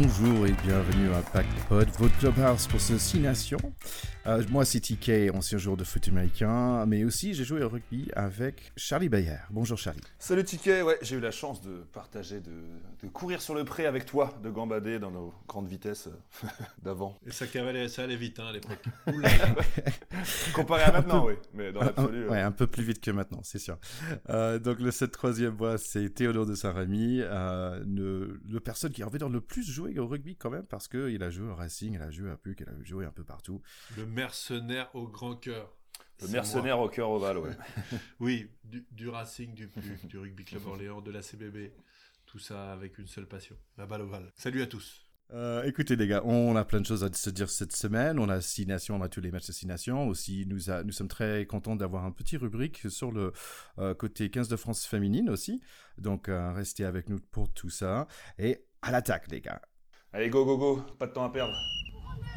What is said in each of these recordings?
Bonjour et bienvenue à Pack Pod, votre clubhouse pour ce 6 nations. Euh, moi, c'est TK, ancien joueur de foot américain, mais aussi j'ai joué au rugby avec Charlie Bayer. Bonjour Charlie. Salut TK, ouais, j'ai eu la chance de partager, de, de, courir sur le pré avec toi, de gambader dans nos grandes vitesses euh, d'avant. Et ça, ça allait vite hein, à l'époque. Comparé à maintenant, oui, mais dans l'absolu. Ouais, un peu plus vite que maintenant, c'est sûr. Euh, donc le 7 troisième voie, c'est Théodore de Saint-Rémy, euh, le, le, personne qui a envie de le plus jouer au rugby quand même, parce qu'il a joué au Racing, il a joué à PUC, il a joué un peu partout. Le mercenaire au grand cœur. Le mercenaire au cœur ovale, ouais. oui, du, du, Racing, du PUC, du Rugby Club Orléans, de la CBB. Tout ça avec une seule passion, la balle ovale. Salut à tous. Euh, écoutez les gars, on a plein de choses à se dire cette semaine. On a six nations, on a tous les matchs de six nations. Aussi, nous, a, nous sommes très contents d'avoir un petit rubrique sur le euh, côté 15 de France féminine aussi. Donc euh, restez avec nous pour tout ça. Et à l'attaque les gars. Allez go go go, pas de temps à perdre.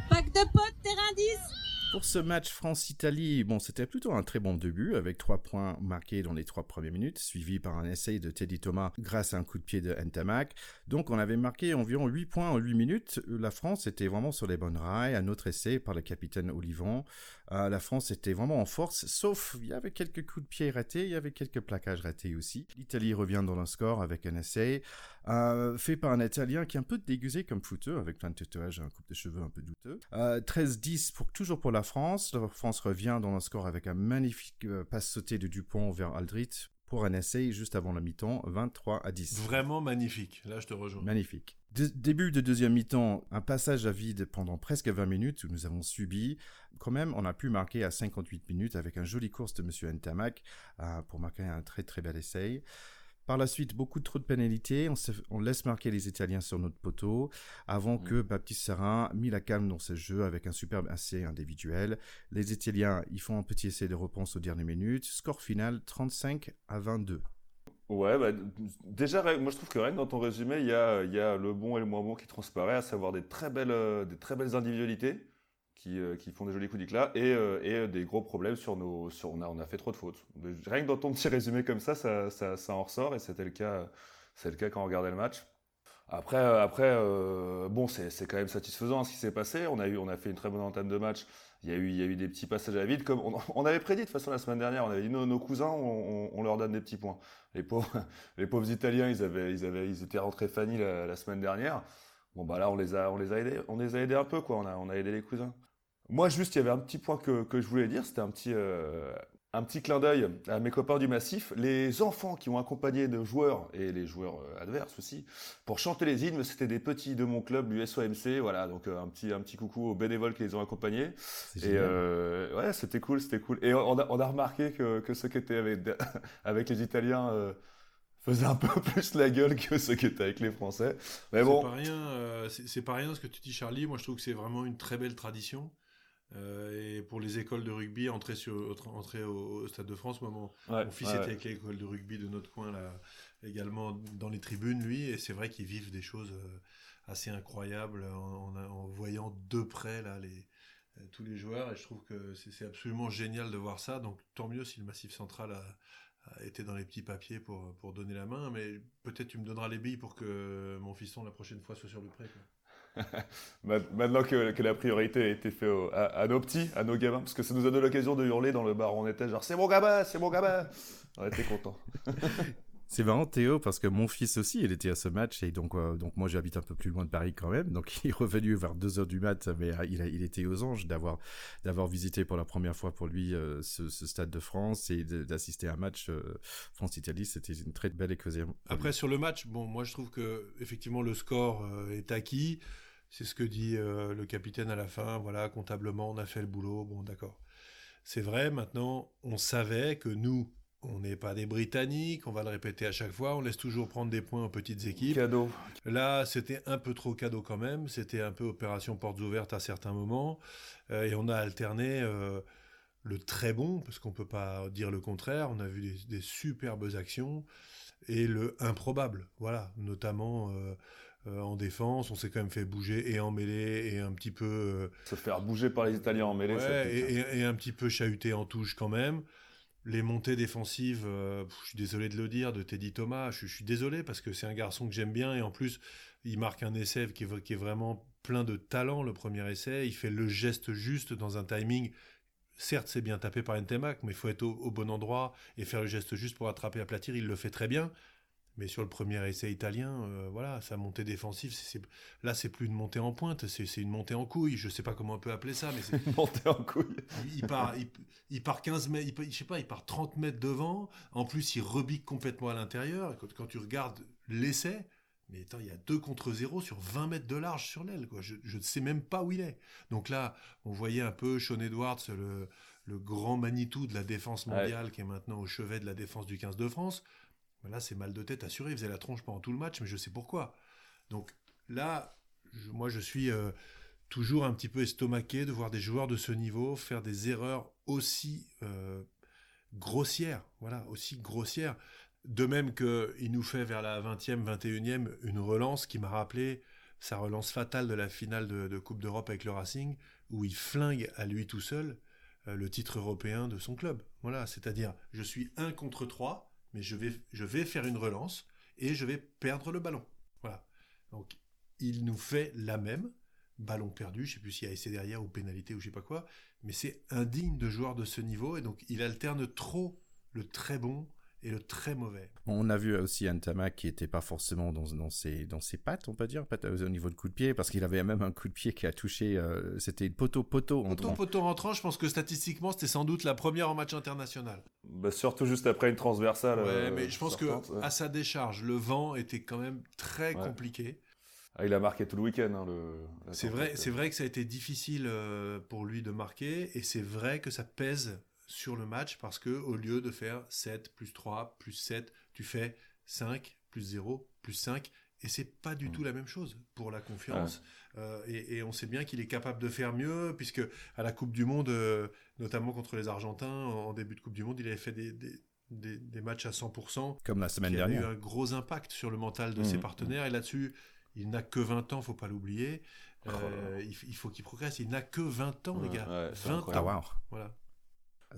Pack de potes, terrain 10 pour ce match France-Italie, bon, c'était plutôt un très bon début, avec trois points marqués dans les trois premières minutes, suivi par un essai de Teddy Thomas grâce à un coup de pied de Ntamak. Donc, on avait marqué environ 8 points en 8 minutes. La France était vraiment sur les bonnes rails. Un autre essai par le capitaine Olivon. Euh, la France était vraiment en force, sauf il y avait quelques coups de pied ratés, il y avait quelques plaquages ratés aussi. L'Italie revient dans le score avec un essai euh, fait par un Italien qui est un peu déguisé comme footeux, avec plein de tatouages, un coupe de cheveux un peu douteux. Euh, 13-10 pour, toujours pour la France. La France revient dans le score avec un magnifique euh, passe sauté de Dupont vers Aldrit pour un essai juste avant la mi-temps, 23 à 10. Vraiment magnifique, là je te rejoins. Magnifique. De début de deuxième mi-temps, un passage à vide pendant presque 20 minutes où nous avons subi. Quand même, on a pu marquer à 58 minutes avec un joli course de Monsieur Ntamak euh, pour marquer un très très bel essai. Par la suite, beaucoup trop de pénalités. On, se, on, laisse marquer les Italiens sur notre poteau avant mmh. que Baptiste Serin mis la calme dans ce jeu avec un superbe essai individuel. Les Italiens, ils font un petit essai de réponse aux dernières minutes. Score final 35 à 22. Ouais, bah, déjà, moi je trouve que rien dans ton résumé, il y a, y a, le bon et le moins bon qui transparaît, à savoir des très belles, euh, des très belles individualités qui, euh, qui font des jolis coups d'éclat et, euh, et, des gros problèmes sur nos. On, a, on a fait trop de fautes. Rien que dans ton petit résumé comme ça, ça, ça, en ressort et c'était le cas, c'est le cas quand on regardait le match. Après, après euh, bon, c'est quand même satisfaisant ce qui s'est passé. On a, eu, on a fait une très bonne entame de match. Il y a eu, il y a eu des petits passages à vide. Comme on, avait prédit de toute façon la semaine dernière, on avait dit nos, cousins, on, on, leur donne des petits points. Les pauvres, les pauvres Italiens, ils, avaient, ils, avaient, ils étaient rentrés Fanny la, la, semaine dernière. Bon, bah là, on les a, on les a aidés, on les a aidés un peu, quoi. On a, on a aidé les cousins. Moi, juste, il y avait un petit point que, que je voulais dire. C'était un petit, euh, un petit clin d'œil à mes copains du Massif. Les enfants qui ont accompagné de joueurs, et les joueurs adverses aussi, pour chanter les hymnes, c'était des petits de mon club, l'USOMC. Voilà, donc un petit, un petit coucou aux bénévoles qui les ont accompagnés. Et euh, ouais, c'était cool, c'était cool. Et on a, on a remarqué que, que ceux qui étaient avec, avec les Italiens... Euh, faisaient un peu plus la gueule que ceux qui étaient avec les Français. Mais bon. C'est pas rien, euh, c'est pas rien ce que tu dis, Charlie. Moi, je trouve que c'est vraiment une très belle tradition. Euh, et pour les écoles de rugby, entrer, sur, entrer au, au Stade de France, moi, mon, ouais, mon fils ouais. était avec l'école de rugby de notre coin, là, également dans les tribunes, lui, et c'est vrai qu'ils vivent des choses euh, assez incroyables en, en, en, voyant de près là, les, euh, tous les joueurs, et je trouve que c'est absolument génial de voir ça, donc tant mieux si le Massif Central a, été dans les petits papiers pour, pour donner la main, mais peut-être tu me donneras les billes pour que mon fiston la prochaine fois soit sur le. Quoi. Maintenant que, la priorité a été faite à, à, nos petits, à nos gamins, parce que ça nous a donné l'occasion de hurler dans le bar où on était, genre c'est mon gamin, c'est mon gamin. On était contents. C'est marrant Théo parce que mon fils aussi il était à ce match et donc euh, moi j'habite un peu plus loin de Paris quand même donc il est revenu vers 2 heures du mat mais euh, il était aux anges d'avoir visité pour la première fois pour lui euh, ce, stade de France et d'assister à un match France Italie c'était une très belle occasion. Après sur le match bon moi je trouve que effectivement le score est acquis c'est ce que dit le capitaine à la fin voilà comptablement on a fait le boulot bon d'accord c'est vrai maintenant on savait que nous on n'est pas des Britanniques, on va le répéter à chaque fois, on laisse toujours prendre des points aux petites équipes. Cadeau. Là, c'était un peu trop cadeau quand même, c'était un peu opération portes ouvertes à certains moments, euh, et on a alterné euh, le très bon, parce qu'on peut pas dire le contraire, on a vu des, des superbes actions, et le improbable, voilà, notamment... Euh, euh, en défense, on s'est quand même fait bouger et en mêlée et un petit peu euh, se faire bouger par les Italiens en mêlée, ouais, et, et, et, un petit peu chahuter en touche quand même les montées défensives, euh, je suis désolé de le dire, de Teddy Thomas, je, suis désolé parce que c'est un garçon que j'aime bien et en plus, il marque un essai qui est, vraiment plein de talent, le premier essai. Il fait le geste juste dans un timing. Certes, c'est bien tapé par Ntemak, mais il faut être au, bon endroit et faire le geste juste pour attraper, aplatir. Il le fait très bien. Mais sur le premier essai italien, euh, voilà, sa montée défensive, c'est, là, c'est plus une montée en pointe, c'est, une montée en couille. Je sais pas comment on peut appeler ça, mais c'est une montée en couille. Il, part, il, part 15 mètres, il, je sais pas, il part 30 mètres devant. En plus, il rebique complètement à l'intérieur. Quand, quand tu regardes l'essai, mais attends, il y a 2 contre 0 sur 20 mètres de large sur l'aile. Quoi. Je ne sais même pas où il est. Donc là, on voyait un peu Sean Edwards, le, le grand Manitou de la défense mondiale, qui est maintenant au chevet de la défense du 15 de France. Là, c'est mal de tête assuré. Il faisait la tronche pendant tout le match, mais je sais pourquoi. Donc là, moi, je suis euh, toujours un petit peu estomaqué de voir des joueurs de ce niveau faire des erreurs aussi euh, grossières. Voilà, aussi grossières. De même qu'il nous fait vers la 20e, 21e une relance qui m'a rappelé sa relance fatale de la finale de, Coupe d'Europe avec le Racing, où il flingue à lui tout seul euh, le titre européen de son club. Voilà, c'est-à-dire, je suis un contre trois mais je vais, je vais faire une relance et je vais perdre le ballon. Voilà. Donc, il nous fait la même, ballon perdu, je sais plus s'il y a essai derrière ou pénalité ou je sais pas quoi, mais c'est indigne de joueur de ce niveau et donc il alterne trop le très bon et le très mauvais. On a vu aussi un Tamac qui n'était pas forcément dans, dans, ses, dans ses pattes, on peut dire, au niveau de coup de pied, parce qu'il avait même un coup de pied qui a touché, euh, c'était poteau-poteau entrant. Poteau-poteau rentrant, je pense que statistiquement, c'était sans doute la première en match international. Bah, surtout juste après une transversale. Ouais, euh, mais je pense que à sa décharge, le vent était quand même très compliqué. Ah, il a marqué tout le week-end. Hein, c'est vrai, c'est vrai que ça a été difficile euh, pour lui de marquer, et c'est vrai que ça pèse sur le match parce que au lieu de faire 7 plus 3 plus 7, tu fais 5 plus 0 plus 5 et c'est pas du mm. tout la même chose pour la confiance. Euh, et, on sait bien qu'il est capable de faire mieux, puisque à la Coupe du Monde, euh, notamment contre les Argentins, en début de Coupe du Monde, il avait fait des, des, matchs à 100%. Comme la semaine dernière. Il a eu un gros impact sur le mental de ses mm. partenaires. Et là-dessus, il n'a que 20 ans, faut pas l'oublier. Oh euh, il, faut qu'il progresse. Il n'a que 20 ans, les gars. 20 ans. Ah, voilà.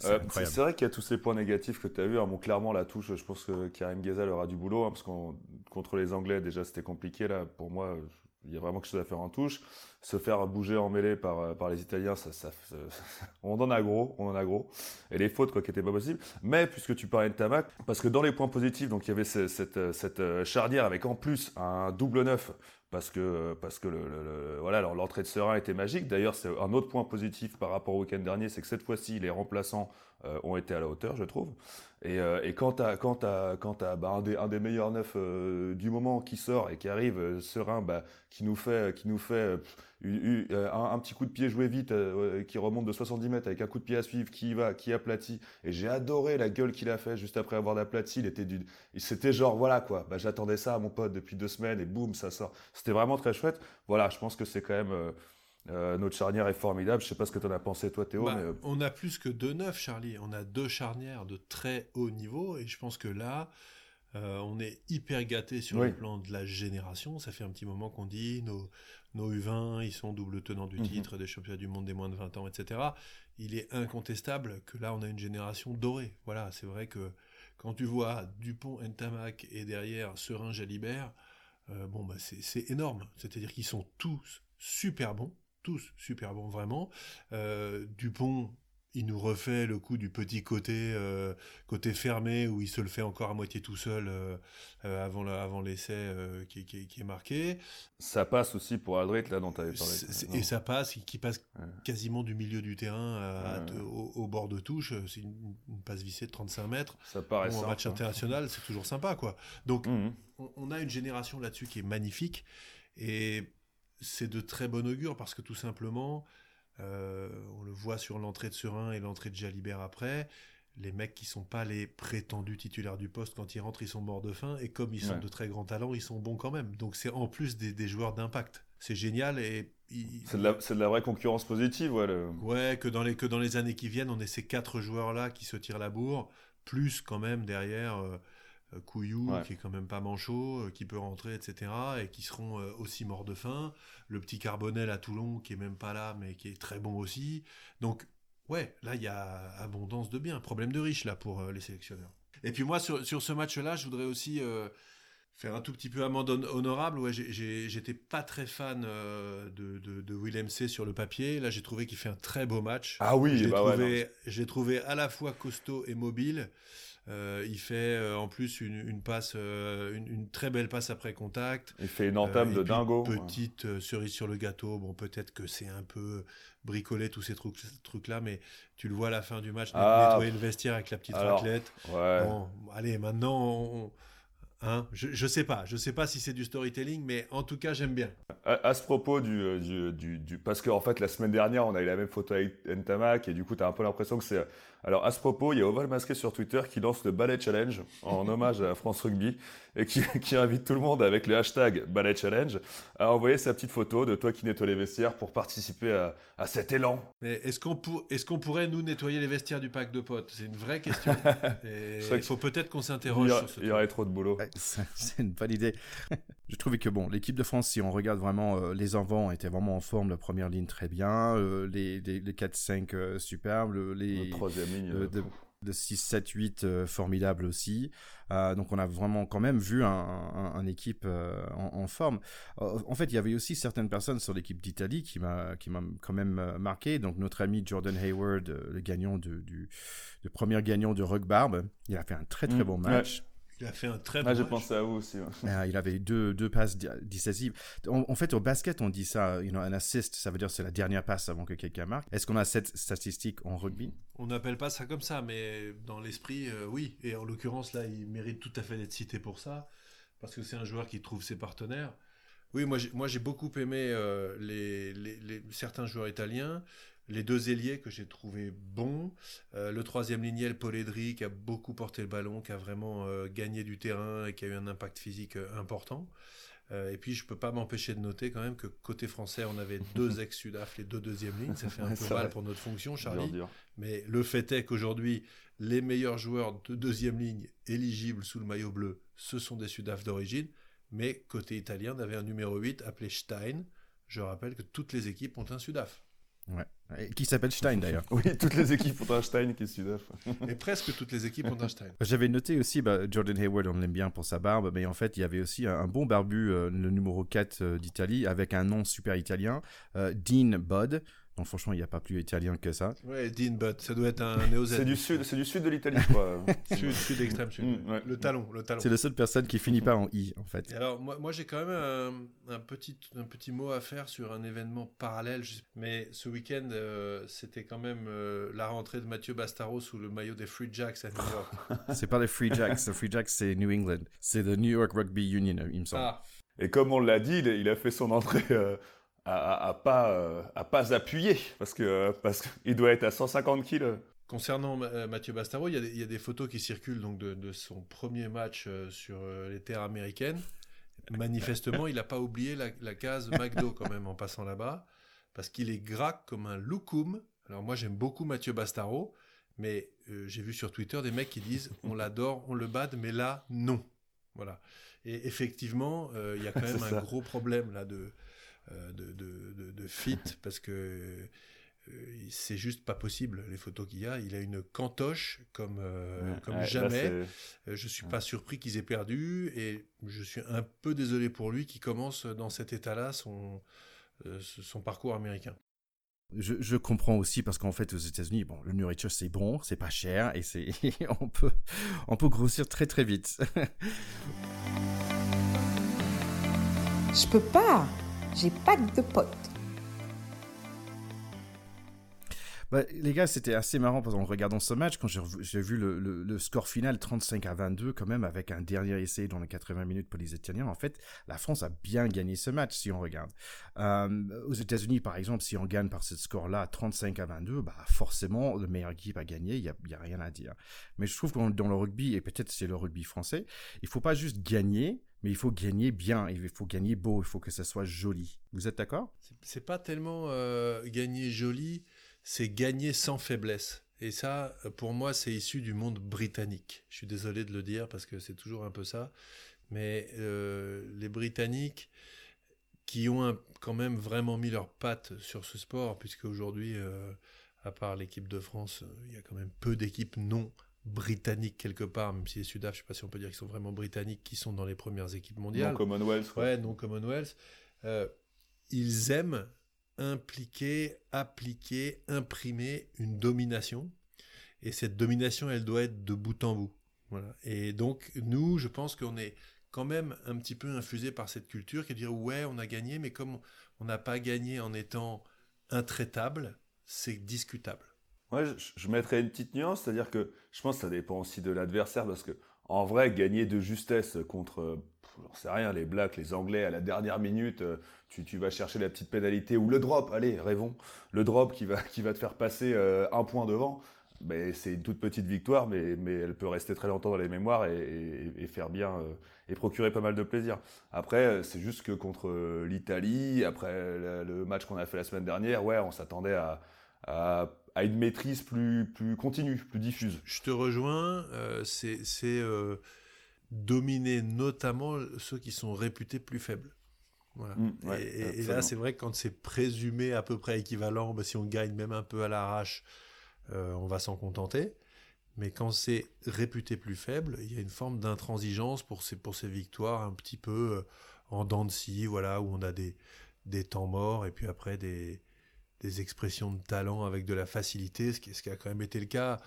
Euh, c'est vrai qu'il y a tous ces points négatifs que tu as vu. Bon, clairement, la touche, je pense que Karim Ghezal aura du boulot, hein, parce qu'on contre les Anglais, déjà, c'était compliqué. Là, pour moi, il y a vraiment quelque chose à faire en touche. Se faire bouger en mêlée par, par les Italiens, ça, on en a gros, on en a gros. Et les fautes, quoi, qui n'étaient pas possibles. Mais, puisque tu parlais de Tamac, parce que dans les points positifs, donc, il y avait cette, cette, cette euh, charnière avec en plus un double neuf parce que l'entrée de Serein était magique. D'ailleurs, c'est un autre point positif par rapport au week-end dernier, c'est que cette fois-ci les remplaçants euh, ont été à la hauteur, je trouve. Et, euh, et quand t'as quand t'as quand t'as bah, un des meilleurs neufs euh, du moment qui sort et qui arrive Serein, bah, qui nous fait qui nous fait un, petit coup de pied joué vite qui remonte de 70 mètres avec un coup de pied à suivre qui va qui aplatit. Et j'ai adoré la gueule qu'il a fait juste après avoir aplati. Il était du c'était genre voilà quoi. Bah, j'attendais ça à mon pote depuis deux semaines et boum ça sort. C'était vraiment très chouette. Voilà, je pense que c'est quand même euh, notre charnière est formidable. Je sais pas ce que tu en as pensé, toi, Théo. Bah, euh, on a plus que deux neufs, Charlie. On a deux charnières de très haut niveau. Et je pense que là, euh, on est hyper gâté sur le plan de la génération. Ça fait un petit moment qu'on dit nos, nos U20, ils sont double tenants du mhm. titre des championnats du monde des moins de 20 ans, etc. Il est incontestable que là, on a une génération dorée. Voilà, c'est vrai que quand tu vois Dupont, Ntamak et derrière Serin, Jalibert, bon, bah, c'est énorme. C'est-à-dire qu'ils sont tous super bons tous super bons vraiment. Euh, Dupont, il nous refait le coup du petit côté euh, côté fermé où il se le fait encore à moitié tout seul euh, avant avant l'essai qui, est marqué. Ça passe aussi pour Aldrit là dont tu avais parlé. Et ça passe, qui passe quasiment du milieu du terrain au, bord de touche. C'est une, passe vissée de 35 mètres. Ça paraît bon, Un match hein. international, c'est toujours sympa quoi. Donc mmh. on, on, a une génération là-dessus qui est magnifique et c'est de très bon augure parce que tout simplement, euh, on le voit sur l'entrée de Serein et l'entrée de Jalibert après, les mecs qui sont pas les prétendus titulaires du poste, quand ils rentrent, ils sont morts de faim, et comme ils sont de très grands talents, ils sont bons quand même. Donc c'est en plus des, joueurs d'impact. C'est génial et... C'est de, la vraie concurrence positive, ouais. Ouais, que dans, les, que dans les années qui viennent, on ait ces quatre joueurs-là qui se tirent la bourre, plus quand même derrière... Euh, euh, Couillou, qui est quand même pas manchot, euh, qui peut rentrer, etc., et qui seront euh, aussi morts de faim. Le petit Carbonel à Toulon, qui est même pas là, mais qui est très bon aussi. Donc, ouais, là, il y a abondance de biens, problème de riches, là, pour euh, les sélectionneurs. Et puis moi, sur, sur ce match-là, je voudrais aussi euh, faire un tout petit peu amende hon- honorable. Ouais, j'étais pas très fan euh, de, de, de Willem C sur le papier. Là, j'ai trouvé qu'il fait un très beau match. Ah oui, J'ai bah ouais, trouvé, j'ai trouvé à la fois costaud et mobile. Euh, il fait euh, en plus une, une passe, une, une très belle passe après contact. il fait une entame de dingo. Petite cerise sur le gâteau. Bon, peut-être que c'est un peu bricolé tous ces trucs, trucs là, mais tu le vois à la fin du match Ah, nettoyer le vestiaire avec la petite alors, raclette. Ouais. Bon, allez, maintenant, on- hein, je, sais pas, je sais pas si c'est du storytelling, mais en tout cas, j'aime bien. À, ce propos du, euh, parce qu'en fait la semaine dernière on a eu la même photo avec Ntamak et du coup tu as un peu l'impression que c'est alors à ce propos il y a Oval Masqué sur Twitter qui lance le Ballet Challenge en hommage à France Rugby et qui, qui invite tout le monde avec le hashtag Ballet Challenge à envoyer sa petite photo de toi qui nettoie les vestiaires pour participer à, à cet élan Mais est-ce qu'on pour- pourrait nous nettoyer les vestiaires du pack de potes? C'est une vraie question. Il faut peut-être qu'on s'interroge sur ce il y aurait trop de boulot c'est une bonne idée. Je trouvais que bon, l'équipe de France, si on regarde vraiment, euh, les avants étaient vraiment en forme, la première ligne très bien, euh, les, les, les 4-5 euh, superbes, le- les, troisième ligne euh, de- pouf. le 6, 7, 8 euh, formidable aussi. Euh, donc on a vraiment quand même vu un, un- un équipe euh, en, en forme. En fait, il y avait aussi certaines personnes sur l'équipe d'Italie qui m'a qui m'a quand même marqué. Donc notre ami Jordan Hayward, le gagnant de, du premier gagnant de Rugbarb, il a fait un très très Mm, bon ouais. Il a fait un très bon Ah, j'ai match. pensé à vous aussi ouais. Euh, il avait deux, deux passes décisives. En, en fait, au basket, on dit ça, you know, un assist, ça veut dire c'est la dernière passe avant que quelqu'un marque. Est-ce qu'on a cette statistique en rugby? On n'appelle pas ça comme ça, mais dans l'esprit, euh, oui. Et en l'occurrence, là, il mérite tout à fait d'être cité pour ça, parce que c'est un joueur qui trouve ses partenaires. Oui, moi, j'ai, moi, j'ai beaucoup aimé euh, les, les- les- certains joueurs italiens, les deux ailiers que j'ai trouvé bons, euh, le troisième lignier, le Poledri, qui a beaucoup porté le ballon, qui a vraiment euh, gagné du terrain et qui a eu un impact physique euh, important. Et puis, je peux pas m'empêcher de noter quand même que côté français, on avait deux ex-Sudaf, les deux deuxièmes lignes. Ça fait un peu mal pour notre fonction, Dur, Charlie. dur. Mais le fait est qu'aujourd'hui, les meilleurs joueurs de deuxième ligne éligibles sous le maillot bleu, ce sont des Sudaf d'origine. Mais côté italien, on avait un numéro 8 appelé Stein. Je rappelle que toutes les équipes ont un Sudaf. Ouais. Et Qui s'appelle Stein d'ailleurs. oui toutes les équipes ont un Stein qui est Sudaf Et presque toutes les équipes ont un Stein. J'avais noté aussi, bah, Jordan Hayward, on l'aime bien pour sa barbe, mais en fait, il y avait aussi un, un bon barbu, euh, le numéro 4 euh, d'Italie, avec un nom super italien, euh, Dean Budd. Donc franchement, il n'y a pas plus italien que ça. Ouais, Dean Butt, ça doit être un néo c'est du sud c'est du sud de l'Italie crois Sud, sud extrême sud. Mm, ouais. Le talon, le talon. C'est la seule personne qui finit pas en I, en fait. Et alors, moi, moi j'ai quand même un, un petit, un petit mot à faire sur un événement parallèle. Je- Mais ce week-end, euh, c'était quand même euh, la rentrée de Mathieu Bastaro sous le maillot des Free Jacks à New York. C'est pas les Free Jacks, les Free Jacks, c'est New England. C'est le New York Rugby Union, il me semble. ah, Et comme on l'a dit, il, il a fait son entrée euh, à, à- pas, euh, à pas appuyer, parce que euh, parce qu'il doit être à 150 kilos. Concernant euh, Mathieu Bastaro, il y, a des, il y a des photos qui circulent donc de, de son premier match sur les terres américaines. Manifestement, il n'a pas oublié la, la case McDo quand même en passant là-bas, parce qu'il est gras comme un loukoum. Alors moi, j'aime beaucoup Mathieu Bastaro, mais euh, j'ai vu sur Twitter des mecs qui disent on l'adore, on le bade, mais là, non. Voilà. Et effectivement, euh, il y a quand même un ça. gros problème là de, de, de, de- de fit, parce que euh, c'est juste pas possible les photos qu'il y a. Il a une cantoche comme, euh, comme Ouais, jamais. Euh, je suis pas surpris qu'ils aient perdu et je suis un peu désolé pour lui qui commence dans cet état-là son, euh, son parcours américain. Je, je comprends aussi parce qu'en fait aux États-Unis, bon, le nourriture c'est bon, c'est pas cher et c'est on peut on peut grossir très très vite. Je peux pas. J'ai pas de potes. Bah, les gars, c'était assez marrant qu'en regardant ce match, quand j'ai vu le, score final 35 à 22, quand même, avec un dernier essai dans les 80 minutes pour les Italiens, en fait, la France a bien gagné ce match si on regarde. Euh, aux États-Unis, par exemple, si on gagne par ce score-là 35 à 22, bah, forcément, le meilleur équipe a gagné, il n'y a, a rien à dire. Mais je trouve que dans le rugby, et peut-être c'est le rugby français, il faut pas juste gagner, mais il faut gagner bien, il faut gagner beau, il faut que ça soit joli. Vous êtes d'accord? C'est pas tellement euh, gagner joli, c'est gagner sans faiblesse. Et ça, euh, pour moi, c'est issu du monde britannique. Je suis désolé de le dire parce que c'est toujours un peu ça. Mais euh, les Britanniques, qui ont un- quand même vraiment mis leurs pattes sur ce sport, puisque aujourd'hui, euh, à part l'équipe de France, il y a quand même peu d'équipes non britanniques quelque part, même si les Sudaf, je sais pas si on peut dire qu'ils sont vraiment britanniques, qui sont dans les premières équipes mondiales. Non Commonwealth. quoi. Ouais, non Commonwealth. Euh, ils aiment impliquer, appliquer, imprimer une domination. Et cette domination, elle doit être de bout en bout. Et donc, nous, je pense qu'on est quand même un petit peu infusé par cette culture qui est de dire ouais, on a gagné, mais comme on n'a pas gagné en étant intraitable, c'est discutable. Ouais, je, je mettrais une petite nuance, c'est-à-dire que je pense que ça dépend aussi de l'adversaire, parce que en vrai, gagner de justesse contre, j'en sais rien, les Blacks, les Anglais à la dernière minute, euh, tu, vas chercher la petite pénalité ou le drop, allez, rêvons, le drop qui va, te faire passer euh, un point devant. C'est une toute petite victoire, mais, elle peut rester très longtemps dans les mémoires et, faire bien euh, et procurer pas mal de plaisir. Après, c'est juste que contre l'Italie, après le, match qu'on a fait la semaine dernière, ouais, on s'attendait à, une maîtrise plus, continue, plus diffuse. Je te rejoins, c'est dominer notamment ceux qui sont réputés plus faibles. Voilà. Mm, ouais, et, là, c'est vrai que quand c'est présumé à peu près équivalent, bah, si on gagne même un peu à l'arrache, euh, on va s'en contenter. Mais quand c'est réputé plus faible, il y a une forme d'intransigeance pour ces, pour ces victoires un petit peu euh, en dents de scie, voilà, où on a des, des temps morts et puis après des, des expressions de talent avec de la facilité, ce qui, ce qui a quand même été le cas.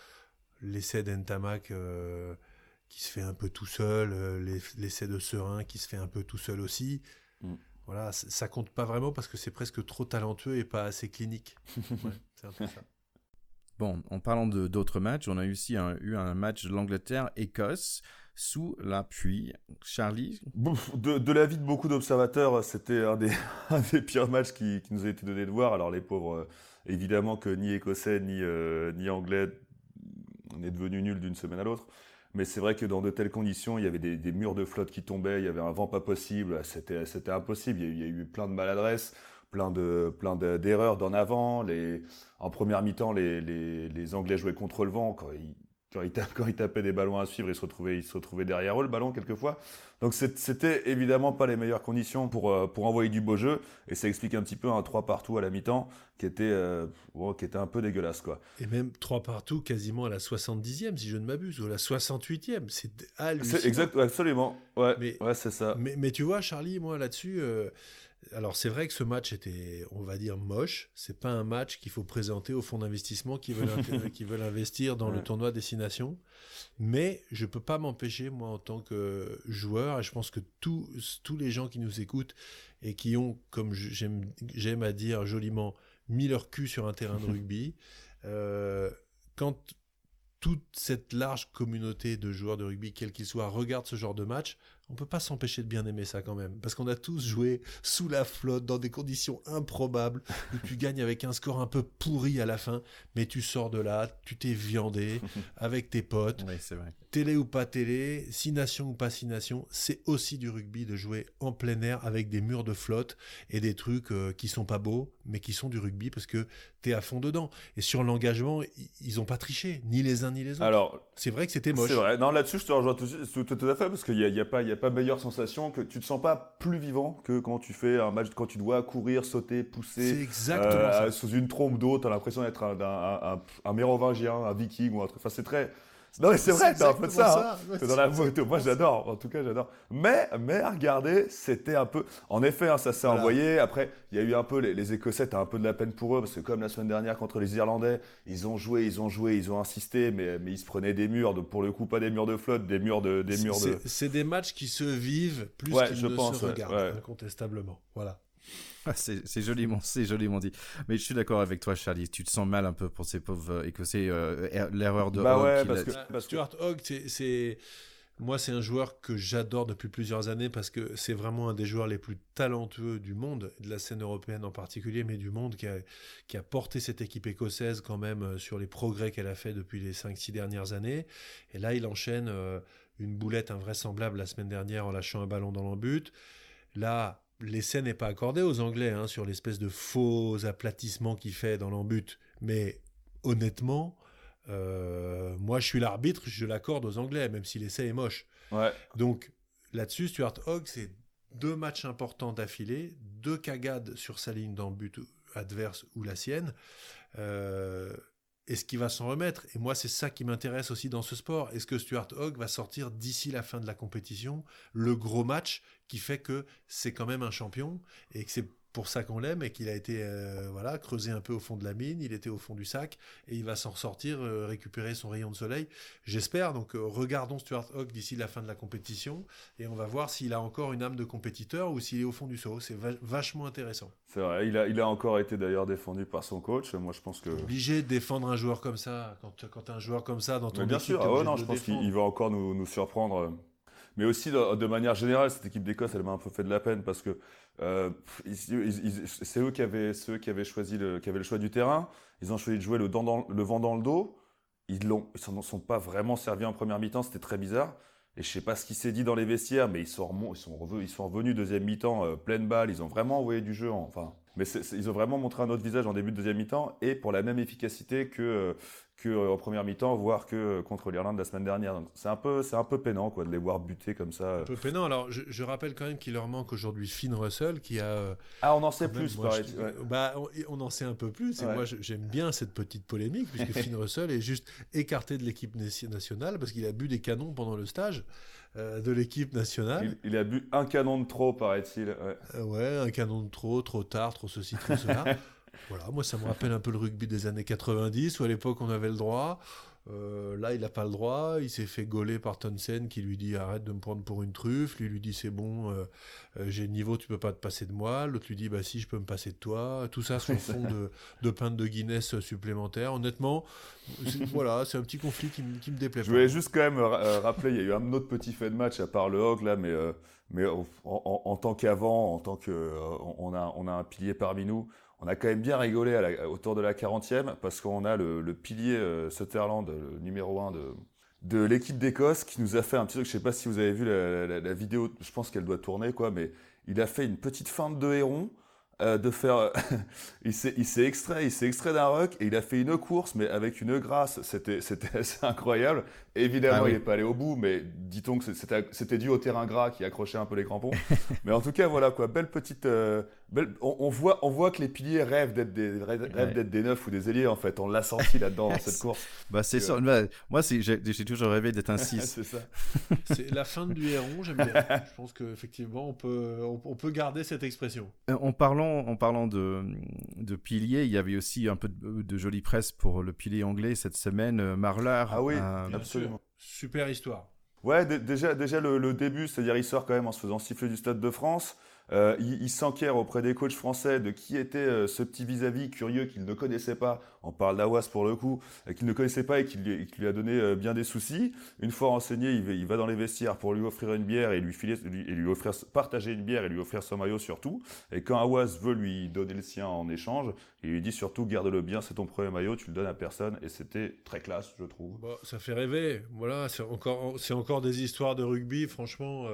L'essai d'Entamac euh, qui se fait un peu tout seul, euh, l'essai de Serein qui se fait un peu tout seul aussi. Mm. Voilà, ça compte pas vraiment parce que c'est presque trop talentueux et pas assez clinique. Ouais, c'est un peu ça. Bon, en parlant de d'autres matchs, on a eu aussi un, eu un match de l'Angleterre-Écosse sous la pluie. Charlie, De, de l'avis de beaucoup d'observateurs, c'était un des, un des pires matchs qui, qui nous a été donné de voir. Alors les pauvres, euh, évidemment que ni écossais ni, euh, ni anglais, on est devenu nuls d'une semaine à l'autre. Mais c'est vrai que dans de telles conditions, il y avait des, murs de flotte qui tombaient, il y avait un vent pas possible, c'était impossible. Il y, a eu, plein de maladresses, plein de d'erreurs d'en avant. En première mi-temps, les, Anglais jouaient contre le vent. Quand, ils quand ils tapaient des ballons à suivre, ils se retrouvaient, ils se retrouvaient derrière eux, le ballon, quelquefois. Donc c'était évidemment pas les meilleures conditions pour, euh, pour envoyer du beau jeu. Et ça explique un petit peu un 3 partout à la mi-temps qui, était, euh, qui était un peu dégueulasse. quoi. Et même trois partout, quasiment à la 70e, si je ne m'abuse, ou à la 68e. C'est hallucinant. Exact, absolument. Ouais, Mais- ouais c'est ça. Mais, mais tu vois, Charlie, moi là-dessus, euh, alors c'est vrai que ce match était, on va dire, moche. C'est pas un match qu'il faut présenter aux fonds d'investissement qui veulent, int- qui veulent investir dans le tournoi Destination. Mais je peux pas m'empêcher, moi, en tant que joueur, et je pense que tous, tous les gens qui nous écoutent et qui ont, comme j'aime j'aime à dire joliment, mis leur cul sur un terrain de rugby, euh, quand toute cette large communauté de joueurs de rugby, quels qu'ils soient, regarde ce genre de match, on peut pas s'empêcher de bien aimer ça quand même. Parce qu'on a tous joué sous la flotte, dans des conditions improbables, où tu gagnes avec un score un peu pourri à la fin, mais tu sors de là, tu t'es viandé avec tes potes, oui, c'est vrai. télé ou pas télé, six nations ou pas six nations, c'est aussi du rugby de jouer en plein air avec des murs de flotte et des trucs euh, qui sont pas beaux, mais qui sont du rugby parce que t'es à fond dedans. Et sur l'engagement, ils ont pas triché, ni les uns ni les autres. Alors, c'est vrai que c'était moche. C'est vrai. Non, là-dessus, je te rejoins tout, tout- tout à fait parce qu'il n'y a, y a, pas- y a pas meilleure sensation que tu te sens pas plus vivant que quand tu fais un match, quand tu dois courir, sauter, C'est pousser. exactement euh, ça. sous une trompe d'eau, t'as l'impression d'être un, un, un, un mérovingien, un viking ou un truc. Enfin, c'est très. Non, mais c'est vrai, t'as un peu de ça. hein. T'es dans la moto. Moi, j'adore. En tout cas, j'adore. Mais, mais à regarder, c'était un peu. En effet, hein, ça s'est Voilà. envoyé. Après, il y a eu un peu les, les Écossais. T'as un peu de la peine pour eux parce que comme la semaine dernière contre les Irlandais, ils ont joué, ils ont joué, ils ont insisté, mais, mais ils se prenaient des murs. De, pour le coup, pas des murs de flotte, des murs de, des C'est- murs de. c'est- des matchs qui se vivent plus Ouais, qu'ils ne pense, se ouais, regardent, ouais. incontestablement. Voilà. Ah, C'est joliment, c'est joliment dit. Mais je suis d'accord avec toi, Charlie. Tu te sens mal un peu pour ces pauvres euh, Écossais. euh, er- L'erreur de Bah Hogg ouais, qu'il parce a- que- parce que- Stuart Hogg, c'est- moi, c'est un joueur que j'adore depuis plusieurs années parce que c'est vraiment un des joueurs les plus talentueux du monde, de la scène européenne en particulier, mais du monde qui a, qui a porté cette équipe écossaise quand même euh, sur les progrès qu'elle a fait depuis les 5-6 dernières années. Et là, il enchaîne une boulette invraisemblable la semaine dernière en lâchant un ballon dans l'embut. Là, l'essai n'est pas accordé aux Anglais hein, sur l'espèce de faux aplatissement qu'il fait dans l'embut. Mais honnêtement, euh, moi je suis l'arbitre, je l'accorde aux Anglais, même si l'essai est moche. Ouais. Donc là-dessus, Stuart Hogg, c'est deux matchs importants d'affilée, deux cagades sur sa ligne d'embut adverse ou la sienne. Euh, est-ce qu'il va s'en remettre Et moi, c'est ça qui m'intéresse aussi dans ce sport. Est-ce que Stuart Hogg va sortir d'ici la fin de la compétition le gros match qui fait que c'est quand même un champion et que c'est pour ça qu'on l'aime et qu'il a été euh, voilà creusé un peu au fond de la mine, il était au fond du sac et il va s'en ressortir, euh, récupérer son rayon de soleil. J'espère. Donc euh, regardons Stuart Hogg d'ici la fin de la compétition et on va voir s'il a encore une âme de compétiteur ou s'il est au fond du seau. C'est vachement intéressant. C'est vrai. Il a, il a encore été d'ailleurs défendu par son coach. Moi, je pense que obligé de défendre un joueur comme ça quand quand as un joueur comme ça dans ton Mais bien équipe. sûr. Ah ouais, non, je pense qu'il va encore nous, nous surprendre. Mais aussi, de, manière générale, cette équipe d'Écosse, elle m'a un peu fait de la peine parce que euh, c'est eux qui avaient, c'est eux qui avaient choisi le, qui avaient le choix du terrain. Ils ont choisi de jouer le, vent dans le dos. Ils l'ont, ils s'en sont pas vraiment servis en première mi-temps. C'était très bizarre. Et je sais pas ce qui s'est dit dans les vestiaires, mais ils sont, revenus, deuxième mi-temps euh, pleine balle. Ils ont vraiment envoyé du jeu. en- enfin, mais ils ont vraiment montré un autre visage en début de deuxième mi-temps et pour la même efficacité que euh, que euh, en première mi-temps, voire que euh, contre l'Irlande la semaine dernière. Donc c'est un peu, c'est un peu peinant quoi de les voir buter comme ça. Un peu peinant. Alors, je, je rappelle quand même qu'il leur manque aujourd'hui Finn Russell, qui a. Ah, on en sait même, plus, moi, je- ouais. bah, on, on en sait un peu plus. Et Ouais. moi, j'aime bien cette petite polémique, puisque Finn Russell est juste écarté de l'équipe nation- nationale parce qu'il a bu des canons pendant le stage euh, de l'équipe nationale. Il, il a bu un canon de trop, paraît-il. ouais. Euh, ouais, un canon de trop, trop tard, trop ceci, trop cela. voilà, moi, ça me rappelle un peu le rugby des années 90, où à l'époque, on avait le droit. Euh, là, il n'a pas le droit. Il s'est fait gauler par Townsend qui lui dit arrête de me prendre pour une truffe. Lui lui dit c'est bon, euh, euh, j'ai le niveau, tu peux pas te passer de moi. L'autre lui dit bah si, je peux me passer de toi. Tout ça sur fond de, de pinte de Guinness supplémentaire. Honnêtement, c'est- voilà, c'est un petit conflit qui, me- qui me déplaît Je voulais juste quand même rappeler, il y a eu un autre petit fait de match à part le Hog là, mais mais en, en- en tant qu'avant, en tant que on a on a un pilier parmi nous. On a quand même bien rigolé à la- autour de la 40e parce qu'on a le, le pilier euh, Sutherland, le numéro 1 de, de l'équipe d'Écosse, qui nous a fait un petit truc. Je sais pas si vous avez vu la, la- la vidéo, je pense qu'elle doit tourner, quoi, mais il a fait une petite feinte de héron. euh, de faire, il s'est extrait, il s'est extrait d'un ruck et il a fait une course, mais avec une grâce, c'était c'était assez incroyable. Évidemment, Ah oui. il n'est pas allé au bout, mais dit-on que c'était dû au terrain gras qui accrochait un peu les crampons. mais en tout cas, voilà quoi, belle petite, euh, on, on voit, on voit que les piliers rêvent d'être des, rêvent Ouais. d'être des neufs ou des ailiers en fait. On l'a senti là-dedans dans cette course. Bah, c'est. Bah, moi, c'est- j'ai j'ai toujours rêvé d'être un 6. c'est ça. C'est la fin du héron, j'aime bien. Je pense qu'effectivement, on peut, on, on peut garder cette expression. Euh, En parlant, en parlant de, de piliers, il y avait aussi un peu de, de jolie presse pour le pilier anglais cette semaine. euh, Marler. Ah oui, euh, Absolument. sûr. Super histoire. Ouais, dé- déjà, déjà le, le début, c'est-à-dire il sort quand même en se faisant siffler du Stade de France. Euh, il s'enquiert auprès des coachs français de qui était euh, ce petit vis-à-vis curieux qu'il ne connaissait pas. On parle d'Awas pour le coup, euh, qu'il ne connaissait pas et qui lui, a donné bien des soucis. Une fois renseigné, il va, dans les vestiaires pour lui offrir une bière et lui offrir, partager une bière et lui offrir son maillot surtout. Et quand Awas veut lui donner le sien en échange, il lui dit surtout garde-le bien, c'est ton premier maillot, tu le donnes à personne. Et c'était très classe, je trouve. Ça fait rêver. Voilà, c'est encore, des histoires de rugby. Franchement,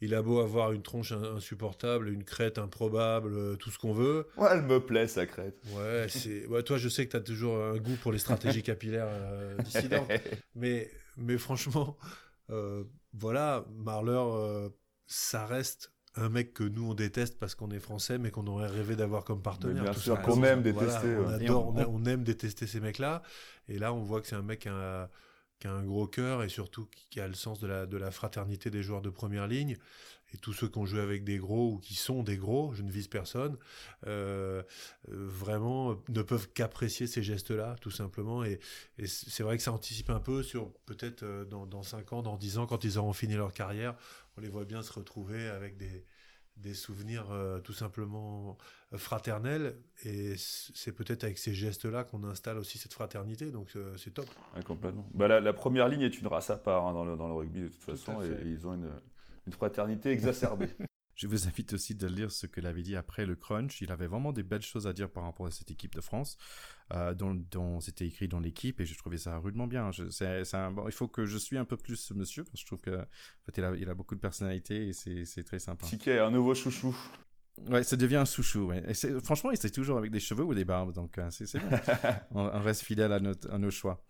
il a beau avoir une tronche in- insupportable, une crête improbable, euh, tout ce qu'on veut. Ouais, elle me plaît, sa crête. Ouais, c'est. ouais, toi, je sais que tu as toujours un goût pour les stratégies capillaires euh, dissidentes. Mais, mais franchement, euh, voilà, Marler, euh, ça reste un mec que nous on déteste parce qu'on est français, mais qu'on aurait rêvé d'avoir comme partenaire. bien tout sûr, qu'on aime détester, on, ouais. Et adore, on- on, a- on aime détester ces mecs-là. Et là, on voit que c'est un mec qui a un gros cœur et surtout qui, a le sens de la, de la fraternité des joueurs de première ligne. Et tous ceux qui ont joué avec des gros ou qui sont des gros, je ne vise personne, euh, euh, vraiment euh, ne peuvent qu'apprécier ces gestes-là, tout simplement. Et, c'est vrai que ça anticipe un peu sur peut-être dans, dans 5 ans, dans 10 ans, quand ils auront fini leur carrière, on les voit bien se retrouver avec des, des souvenirs euh, tout simplement euh, fraternels. Et c'est peut-être avec ces gestes-là qu'on installe aussi cette fraternité. Donc euh, c'est top. Ouais, complètement. Bah, la, la première ligne est une race à part hein, dans, le, dans le rugby de toute façon, et ils ont une, une fraternité exacerbée. Je vous invite aussi de lire ce qu'il avait dit après le crunch. Il avait vraiment des belles choses à dire par rapport à cette équipe de France, euh, dont, c'était écrit dans l'équipe, et je trouvais ça rudement bien. Bon, il faut que je suis un peu plus ce monsieur, parce que je trouve que en fait, a, il a beaucoup de personnalité et c'est, c'est très sympa. Ticket, un nouveau chouchou. Ouais, ça devient un chouchou. Ouais. Et c'est- franchement, il c'est toujours avec des cheveux ou des barbes, donc euh, c'est, c'est bon. on, on reste fidèle à, notre, à nos choix.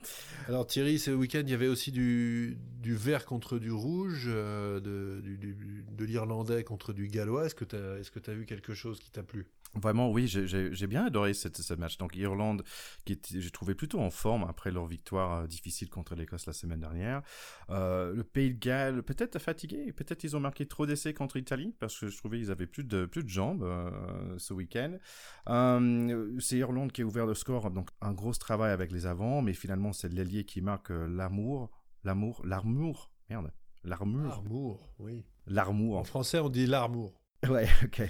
Alors Thierry, ce week-end, il y avait aussi du, du vert contre du rouge, euh, de, du- du- de l'irlandais contre du gallois. Est-ce que tu as, est-ce que as vu quelque chose qui t'a plu? Vraiment, oui, j'ai bien adoré cette, ce match. Donc, Irlande, qui j'ai trouvé plutôt en forme après leur victoire euh, difficile contre l'Écosse la semaine dernière. Euh, le Pays de Galles, peut-être fatigué, peut-être ils ont marqué trop d'essais contre l'Italie, parce que je trouvais qu'ils avaient plus de, plus de jambes euh, ce week-end. c'est Irlande qui a ouvert le score, donc un gros travail avec les avants, mais finalement, c'est l'ailier qui marque l'amour, l'amour, l'armour, merde, l'armure. L'armour, oui. L'armour. En français, on dit l'armour. Ouais, ok.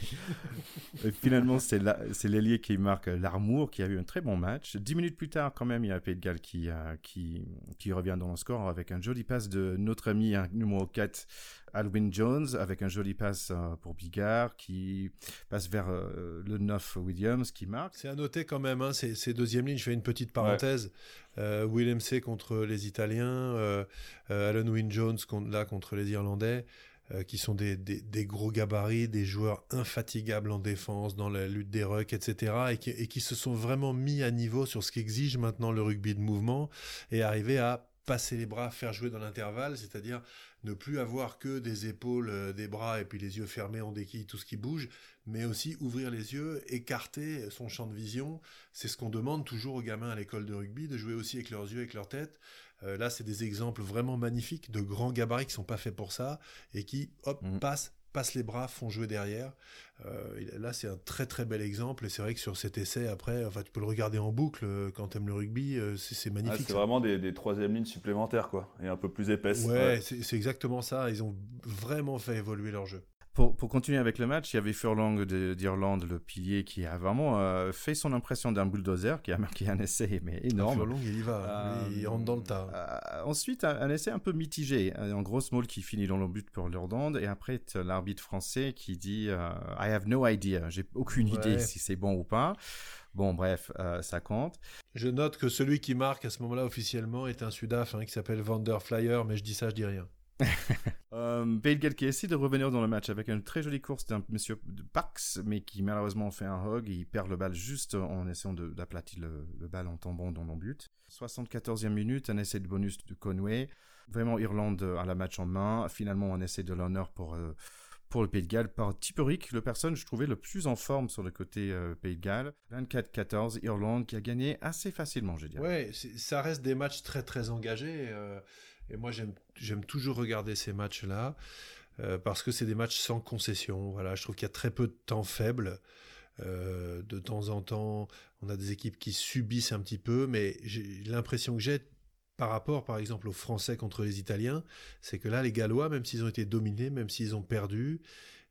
finalement, c'est l'ailier qui marque l'Armour, qui a eu un très bon match. Dix minutes plus tard, quand même, il y a Pays de Galles qui, euh, qui, qui revient dans le score avec un joli passe de notre ami numéro 4, Alwyn Jones, avec un joli passe euh, pour Bigard, qui passe vers euh, le 9 Williams, qui marque. C'est à noter quand même, hein, c'est deuxième ligne. Je fais une petite parenthèse. Williams C contre les Italiens, Alan Wynne Jones là contre les Irlandais. Euh, qui sont des, des, gros gabarits, des joueurs infatigables en défense, dans la lutte des rucks, etc., et qui, se sont vraiment mis à niveau sur ce qu'exige maintenant le rugby de mouvement, et arriver à passer les bras, faire jouer dans l'intervalle, c'est-à-dire ne plus avoir que des épaules, euh, des bras et puis les yeux fermés, on déquille tout ce qui bouge, mais aussi ouvrir les yeux, écarter son champ de vision. C'est ce qu'on demande toujours aux gamins à l'école de rugby, de jouer aussi avec leurs yeux, avec leur tête, euh, là, c'est des exemples vraiment magnifiques de grands gabarits qui sont pas faits pour ça et qui, hop, mm. passent passent les bras, font jouer derrière. Euh, là, c'est un très très bel exemple. Et c'est vrai que sur cet essai, après, enfin, tu peux le regarder en boucle euh, quand tu aimes le rugby. c'est magnifique. c'est vraiment des, des troisième lignes supplémentaires, quoi, et un peu plus épaisses. ouais. c'est exactement ça. Ils ont vraiment fait évoluer leur jeu. Pour, continuer avec le match, il y avait Furlong d'Irlande, le pilier, qui a vraiment euh, fait son impression d'un bulldozer, qui a marqué un essai mais énorme. Furlong, il y va, euh, il rentre dans le tas. Euh, ensuite, un, essai un peu mitigé, en gros small qui finit dans le but pour l'Irlande, et après l'arbitre français qui dit I have no idea, j'ai aucune idée si c'est bon ou pas. Bon, bref, ça compte. Je note que celui qui marque à ce moment-là officiellement est un Sudaf hein, qui s'appelle Vander Flyer, mais je dis ça, je dis rien. Euh, qui essaie de revenir dans le match avec une très jolie course d'un monsieur Pax, mais qui malheureusement fait un hog. Il perd le bal juste en essayant d'aplatir le, le bal en tombant dans le but. 74e minute, un essai de bonus de Conway. Vraiment Irlande à la match en main. Finalement, un essai de l'honneur pour, euh, pour le Pays de Galles par Tipperick, le personne je trouvais le plus en forme sur le côté euh, Pays de Galles. 24-14, Irlande qui a gagné assez facilement, je dirais. Ouais, ça reste des matchs très très engagés. Euh, et moi, j'aime toujours regarder ces matchs-là euh, parce que c'est des matchs sans concession. Voilà, je trouve qu'il y a très peu de temps faible. Euh, de temps en temps, on a des équipes qui subissent un petit peu, mais l'impression que j'ai par rapport, par exemple, aux Français contre les Italiens, c'est que là, les Gallois, même s'ils ont été dominés, même s'ils ont perdu,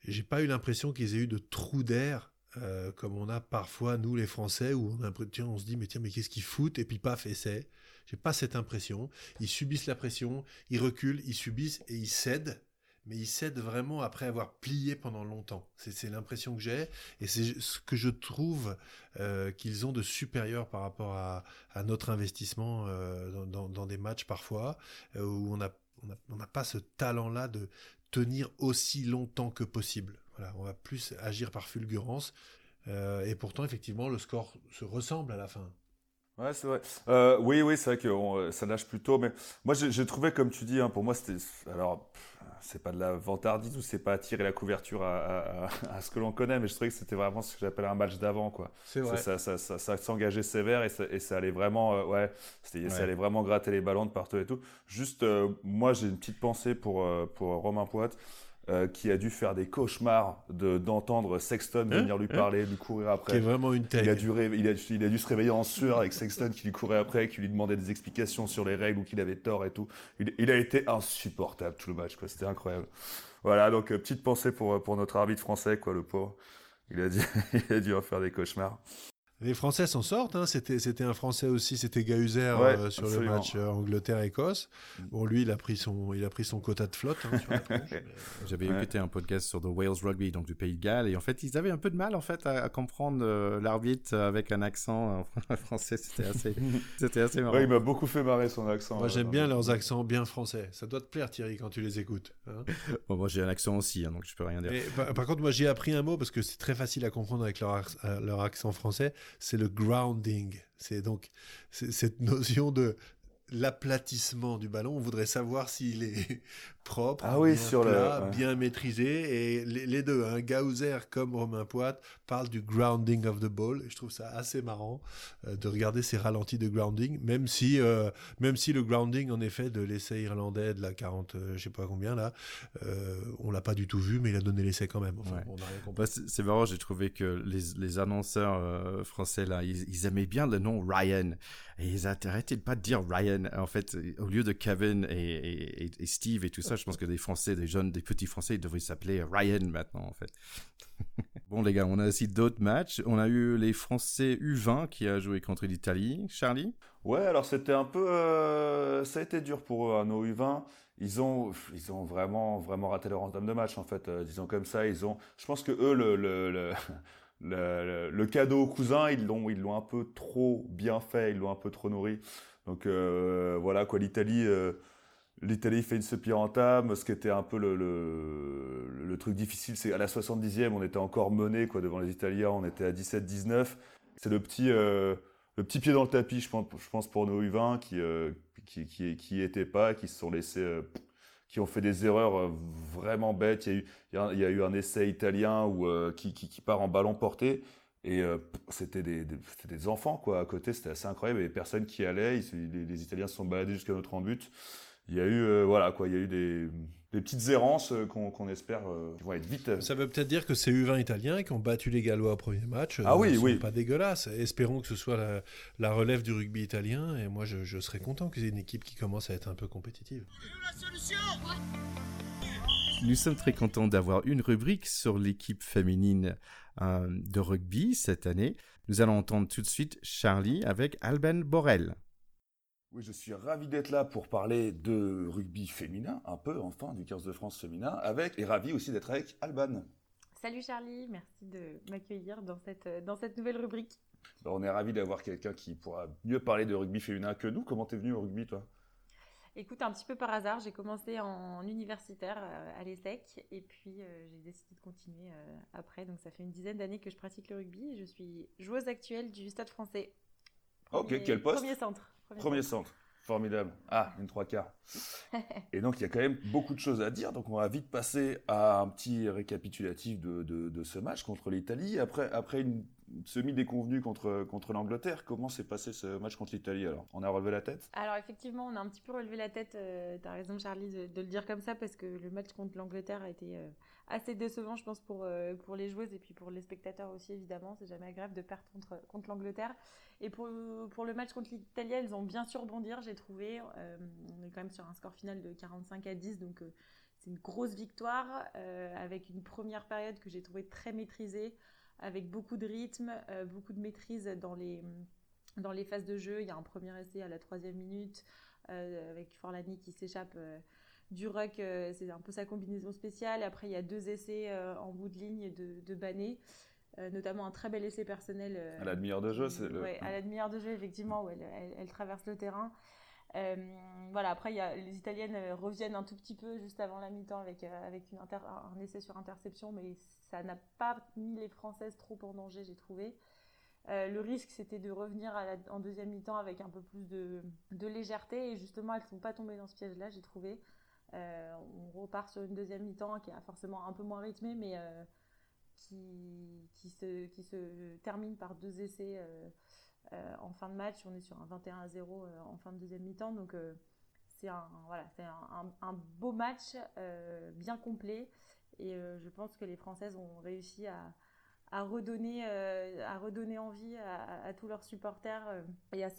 j'ai pas eu l'impression qu'ils aient eu de trous d'air euh, comme on a parfois nous les Français où on a on se dit mais tiens mais qu'est-ce qu'ils foutent? Et puis paf essai j'ai pas cette impression. Ils subissent la pression, ils reculent, ils subissent et ils cèdent. Mais ils cèdent vraiment après avoir plié pendant longtemps. C'est l'impression que j'ai. Et c'est ce que je trouve euh, qu'ils ont de supérieur par rapport à, notre investissement euh, dans, des matchs parfois, euh, où on n'a pas ce talent-là de tenir aussi longtemps que possible. Voilà, on va plus agir par fulgurance. et pourtant, effectivement, le score se ressemble à la fin. Ouais, c'est vrai. Euh, oui, oui, c'est vrai que euh, ça lâche plus tôt. Mais moi, j'ai trouvé, comme tu dis, hein, pour moi, c'était. Alors, c'est pas de la vantardise ou c'est pas tirer la couverture à, à, ce que l'on connaît, mais je trouvais que c'était vraiment ce que j'appelle un match d'avant, quoi. C'est vrai. Ça, ça, ça, ça s'engageait sévère et ça, et ça allait vraiment, euh, ouais, ça allait vraiment gratter les ballons de partout et tout. Juste, euh, moi, j'ai une petite pensée pour, pour Romain Poite. Euh, qui a dû faire des cauchemars d'entendre Sexton hein venir lui hein parler, lui courir après. Vraiment une tête. Il a, dû il, a, il a dû se réveiller en sueur avec Sexton qui lui courait après, qui lui demandait des explications sur les règles ou qu'il avait tort et tout. Il, il, a été insupportable tout le match, quoi. C'était incroyable. Voilà, donc euh, petite pensée pour, pour notre arbitre français, quoi, le pauvre. Il a, dû, il a dû en faire des cauchemars. Les Français s'en sortent. Hein. C'était, c'était un Français aussi, c'était Gahuzer euh, sur le match euh, Angleterre-Écosse. Bon, lui, il a pris son, il a pris son quota de flotte. Hein, J'avais écouté un podcast sur The Wales Rugby, donc du Pays de Galles, et en fait, ils avaient un peu de mal en fait à, comprendre euh, l'arbitre avec un accent français. C'était assez, c'était assez marrant. il m'a beaucoup fait marrer son accent. Moi, j'aime bien leurs accents bien français. Ça doit te plaire, Thierry, quand tu les écoutes. Hein. bon, moi, j'ai un accent aussi, donc je peux rien dire. par, contre, moi, j'ai appris un mot parce que c'est très facile à comprendre avec leur, leur accent français c'est le grounding. C'est donc cette notion de l'aplatissement du ballon. On voudrait savoir s'il est propre, Ah oui, bien, sur le- plat, ouais. bien maîtrisé. Et les, les deux, hein, Gauzer comme Romain Poit, parlent du grounding of the ball. Et je trouve ça assez marrant euh, de regarder ces ralentis de grounding, même si, euh, même si le grounding, en effet, de l'essai irlandais de la 40, euh, je sais pas combien là, euh, on l'a pas du tout vu, mais il a donné l'essai quand même. Enfin, Ouais. on a rien compris. Bah, c'est marrant, j'ai trouvé que les, les annonceurs français, là, ils, ils aimaient bien le nom Ryan. Et ils arrêtaient de pas de dire Ryan. En fait, au lieu de Kevin et, et- et- et Steve et tout ça, je pense que des Français, des jeunes, des petits Français, ils devraient s'appeler Ryan maintenant, en fait. bon, les gars, on a aussi d'autres matchs. On a eu les Français U20 qui a joué contre l'Italie. Charlie? Ouais, alors c'était un peu, euh, ça a été dur pour eux, à nos U20. Ils ont, ils ont vraiment, vraiment raté leur entame de match en fait. Euh, disons comme ça, ils ont. Je pense que eux, le, le, le, le, cadeau au cousin, ils l'ont, ils l'ont un peu trop bien fait, ils l'ont un peu trop nourri. Donc euh, voilà quoi, l'Italie, l'Italie fait une super entame. Ce qui était un peu le, truc difficile, c'est à la 70e, on était encore mené quoi devant les Italiens, on était à 17-19. C'est le petit. euh, le petit pied dans le tapis, je pense, pour nos U20 qui, euh, qui, qui, étaient pas, qui se sont laissés, euh, qui ont fait des erreurs euh, vraiment bêtes. Il y a eu, il y a, eu un essai italien où, qui, part en ballon porté. Et c'était des, des- des enfants quoi à côté, c'était assez incroyable. Il y avait personne qui allait. Les Italiens se sont baladés jusqu'à notre en but. Il y a eu euh, voilà quoi, il y a eu des, des petites errances euh, qu'on espère euh, qui vont être vite. Ça veut peut-être dire que c'est U20 italiens qui ont battu les Gallois au premier match. Ah euh, oui, oui. Pas dégueulasse. Espérons que ce soit la, la relève du rugby italien. Et moi, je, je serais content que c'est une équipe qui commence à être un peu compétitive. Nous sommes très contents d'avoir une rubrique sur l'équipe féminine euh, de rugby cette année. Nous allons entendre tout de suite Charlie avec Alban Borel. Oui, je suis ravi d'être là pour parler de rugby féminin, un peu enfin, du 15 de France féminin, avec, et ravi aussi d'être avec Alban. Salut Charlie, merci de m'accueillir dans cette, dans cette nouvelle rubrique. Ben, on est ravi d'avoir quelqu'un qui pourra mieux parler de rugby féminin que nous. Comment t'es venu au rugby, toi? Écoute, un petit peu par hasard, j'ai commencé en universitaire euh, à l'ESSEC et puis euh, j'ai décidé de continuer euh, après. Donc ça fait une dizaine d'années que je pratique le rugby et je suis joueuse actuelle du Stade français. Ok, quel poste? Premier centre. Premier centre. Formidable. Ah, une trois quarts. Et donc, il y a quand même beaucoup de choses à dire. Donc, on va vite passer à un petit récapitulatif de, de- de ce match contre l'Italie. Après, après une semi-déconvenue contre, contre l'Angleterre, comment s'est passé ce match contre l'Italie alors? On a relevé la tête? Alors effectivement, on a un petit peu relevé la tête, euh, t'as raison Charlie de, de le dire comme ça, parce que le match contre l'Angleterre a été euh, assez décevant, je pense, pour, euh, pour les joueuses et puis pour les spectateurs aussi, évidemment. C'est jamais agréable de perdre contre, contre l'Angleterre. Et pour, pour le match contre l'Italie, elles ont bien su rebondir, j'ai trouvé. Euh, on est quand même sur un score final de 45 à 10, donc euh, c'est une grosse victoire, avec une première période que j'ai trouvée très maîtrisée, avec beaucoup de rythme, beaucoup de maîtrise dans les dans les phases de jeu, il y a un premier essai à la troisième minute avec Forlani qui s'échappe du ruck. euh, c'est un peu sa combinaison spéciale. Après, il y a deux essais euh, en bout de ligne de, de Banet, euh, notamment un très bel essai personnel. À la demi-heure de jeu, c'est le. À la demi-heure de jeu, effectivement, où elle, elle- elle traverse le terrain. Voilà, après, il y a, les Italiennes reviennent un tout petit peu juste avant la mi-temps avec, avec une inter- un essai sur interception, mais ça n'a pas mis les Françaises trop en danger, j'ai trouvé. Euh, le risque, c'était de revenir à la- en deuxième mi-temps avec un peu plus de, de légèreté, et justement, elles ne sont pas tombées dans ce piège-là, j'ai trouvé. Euh, on repart sur une deuxième mi-temps qui est forcément un peu moins rythmée, mais euh, qui, se, termine par deux essais euh, en fin de match. On est sur un 21 à 0 euh, en fin de deuxième mi-temps. Donc, c'est un, beau match, bien complet. Et je pense que les Françaises ont réussi à, redonner, envie à, tous leurs supporters et à,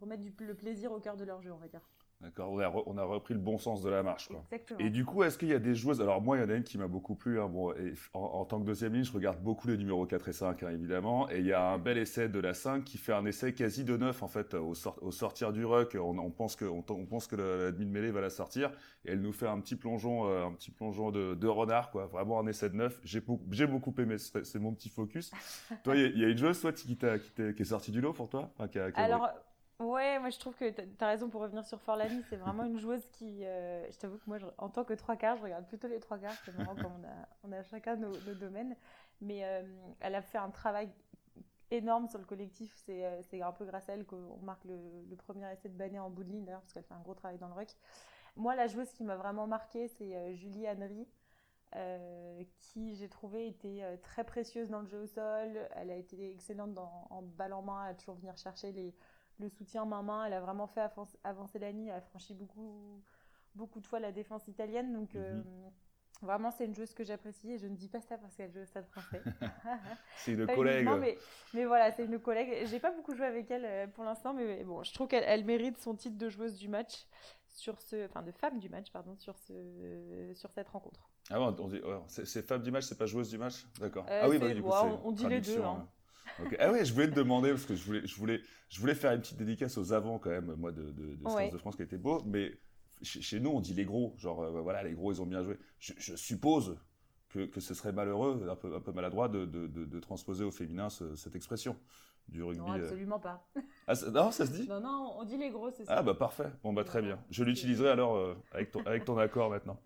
remettre le plaisir au cœur de leur jeu, on va dire. D'accord, on a, re- on a repris le bon sens de la marche. Quoi. Exactement. Et du coup, est-ce qu'il y a des joueuses Alors moi, il y en a une qui m'a beaucoup plu. hein, bon, et en, en tant que deuxième ligne, je regarde beaucoup les numéros 4 et 5, hein, évidemment. Et il y a un bel essai de la 5 qui fait un essai quasi de 9, en fait, au, sort- au sortir du ruck. On, on pense que, on, on pense que la, la demi de mêlée va la sortir. Et elle nous fait un petit plongeon, euh, un petit plongeon de, de renard, quoi. Vraiment un essai de 9. J'ai beaucoup, j'ai beaucoup aimé, c'est mon petit focus. toi, il y, a- il y a une joueuse, toi, qui, est sortie du lot pour toi? Enfin, qui a- qui a- Alors, ouais, moi je trouve que tu as raison pour revenir sur Forlani, c'est vraiment une joueuse qui. euh, je t'avoue que moi, en tant que trois quarts, je regarde plutôt les trois quarts, c'est marrant comme on a, on a chacun nos, domaines. Mais euh, elle a fait un travail énorme sur le collectif, c'est euh, un peu grâce à elle qu'on marque le, le premier essai de Banet en bout de ligne d'ailleurs, parce qu'elle fait un gros travail dans le ruck. Moi, la joueuse qui m'a vraiment marquée, c'est Julie Henry. qui j'ai trouvé était très précieuse dans le jeu au sol. Elle a été excellente en balle en main, à toujours venir chercher les, le soutien main-main. Elle a vraiment fait avancer Lani. Elle a franchi beaucoup, beaucoup de fois la défense italienne. Donc, mhm. Vraiment, c'est une joueuse que j'apprécie et je ne dis pas ça parce qu'elle joue au Stade français. c'est une collègue. Mais, mais, voilà, c'est une collègue. J'ai pas beaucoup joué avec elle euh, pour l'instant, mais bon, je trouve qu'elle mérite son titre de joueuse du match sur ce, enfin de femme du match, pardon, sur ce, sur cette rencontre. Ah bon, on dit, c'est femme du match, c'est pas joueuse du match, d'accord. Euh, ah oui, bah, du coup, on, dit les deux. Hein. hein. Ah ouais, je voulais te demander parce que je voulais, je voulais, je voulais faire une petite dédicace aux avants quand même, moi de, de, de, de France qui était beau, mais chez, nous on dit les gros, genre euh, voilà les gros ils ont bien joué. je suppose que, ce serait malheureux, un peu, un peu maladroit de, de, de, transposer au féminin cette expression du rugby. Non, euh. absolument pas. Ah, non, ça se dit Non, non, on dit les gros, c'est ça. Ah, bah parfait. Bon, bah très bien. Je l'utiliserai alors euh, avec, ton, avec ton accord maintenant.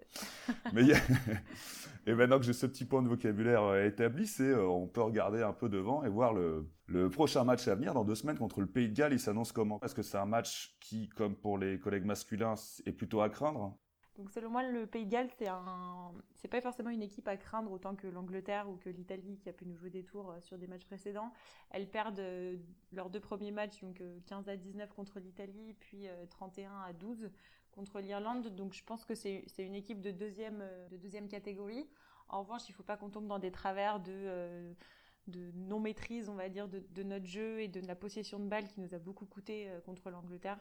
Mais Et maintenant que j'ai ce petit point de vocabulaire euh, établi, c'est on peut regarder un peu devant et voir le, le prochain match à venir dans deux semaines contre le Pays de Galles. Il s'annonce comment? Est-ce que c'est un match qui, comme pour les collègues masculins, est plutôt à craindre? Donc selon moi, le Pays de Galles, c'est un, c'est pas forcément une équipe à craindre autant que l'Angleterre ou que l'Italie qui a pu nous jouer des tours euh, sur des matchs précédents. Elles perdent euh, leurs deux premiers matchs, donc 15 euh, à 19 contre l'Italie, puis 31 à 12 contre l'Irlande. Donc je pense que c'est, une équipe de deuxième, de deuxième catégorie. En revanche, il faut pas qu'on tombe dans des travers de de non-maîtrise, on va dire, de, de, notre jeu et de la possession de balles qui nous a beaucoup coûté contre l'Angleterre.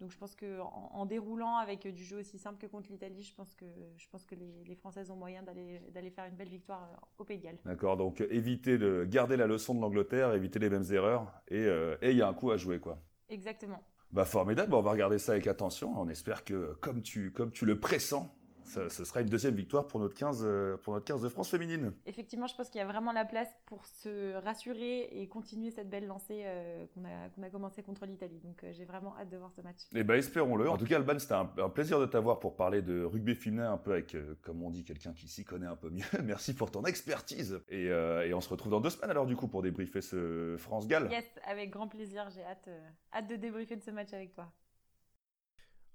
Donc je pense qu'en en, déroulant avec du jeu aussi simple que contre l'Italie, je pense que, je pense que les, Françaises ont moyen d'aller faire une belle victoire euh, au Pays de Galles. D'accord, donc éviter de garder la leçon de l'Angleterre, éviter les mêmes erreurs, euh, et il y a un coup à jouer, quoi. Exactement. Bah formidable, on va regarder ça avec attention. On espère que, comme tu, comme tu le pressens, ce sera une deuxième victoire pour notre 15, euh, pour notre 15 de France féminine. Effectivement, je pense qu'il y a vraiment la place pour se rassurer et continuer cette belle lancée euh, qu'on a, a commencé contre l'Italie. Donc euh, j'ai vraiment hâte de voir ce match. Eh ben espérons-le. En tout cas, Alban, c'était un, plaisir de t'avoir pour parler de rugby féminin un peu avec, comme on dit, quelqu'un qui s'y connaît un peu mieux. Merci pour ton expertise. Et, et, on se retrouve dans deux semaines alors du coup pour débriefer ce France-Galles. Yes, avec grand plaisir. J'ai hâte, hâte de débriefer de ce match avec toi.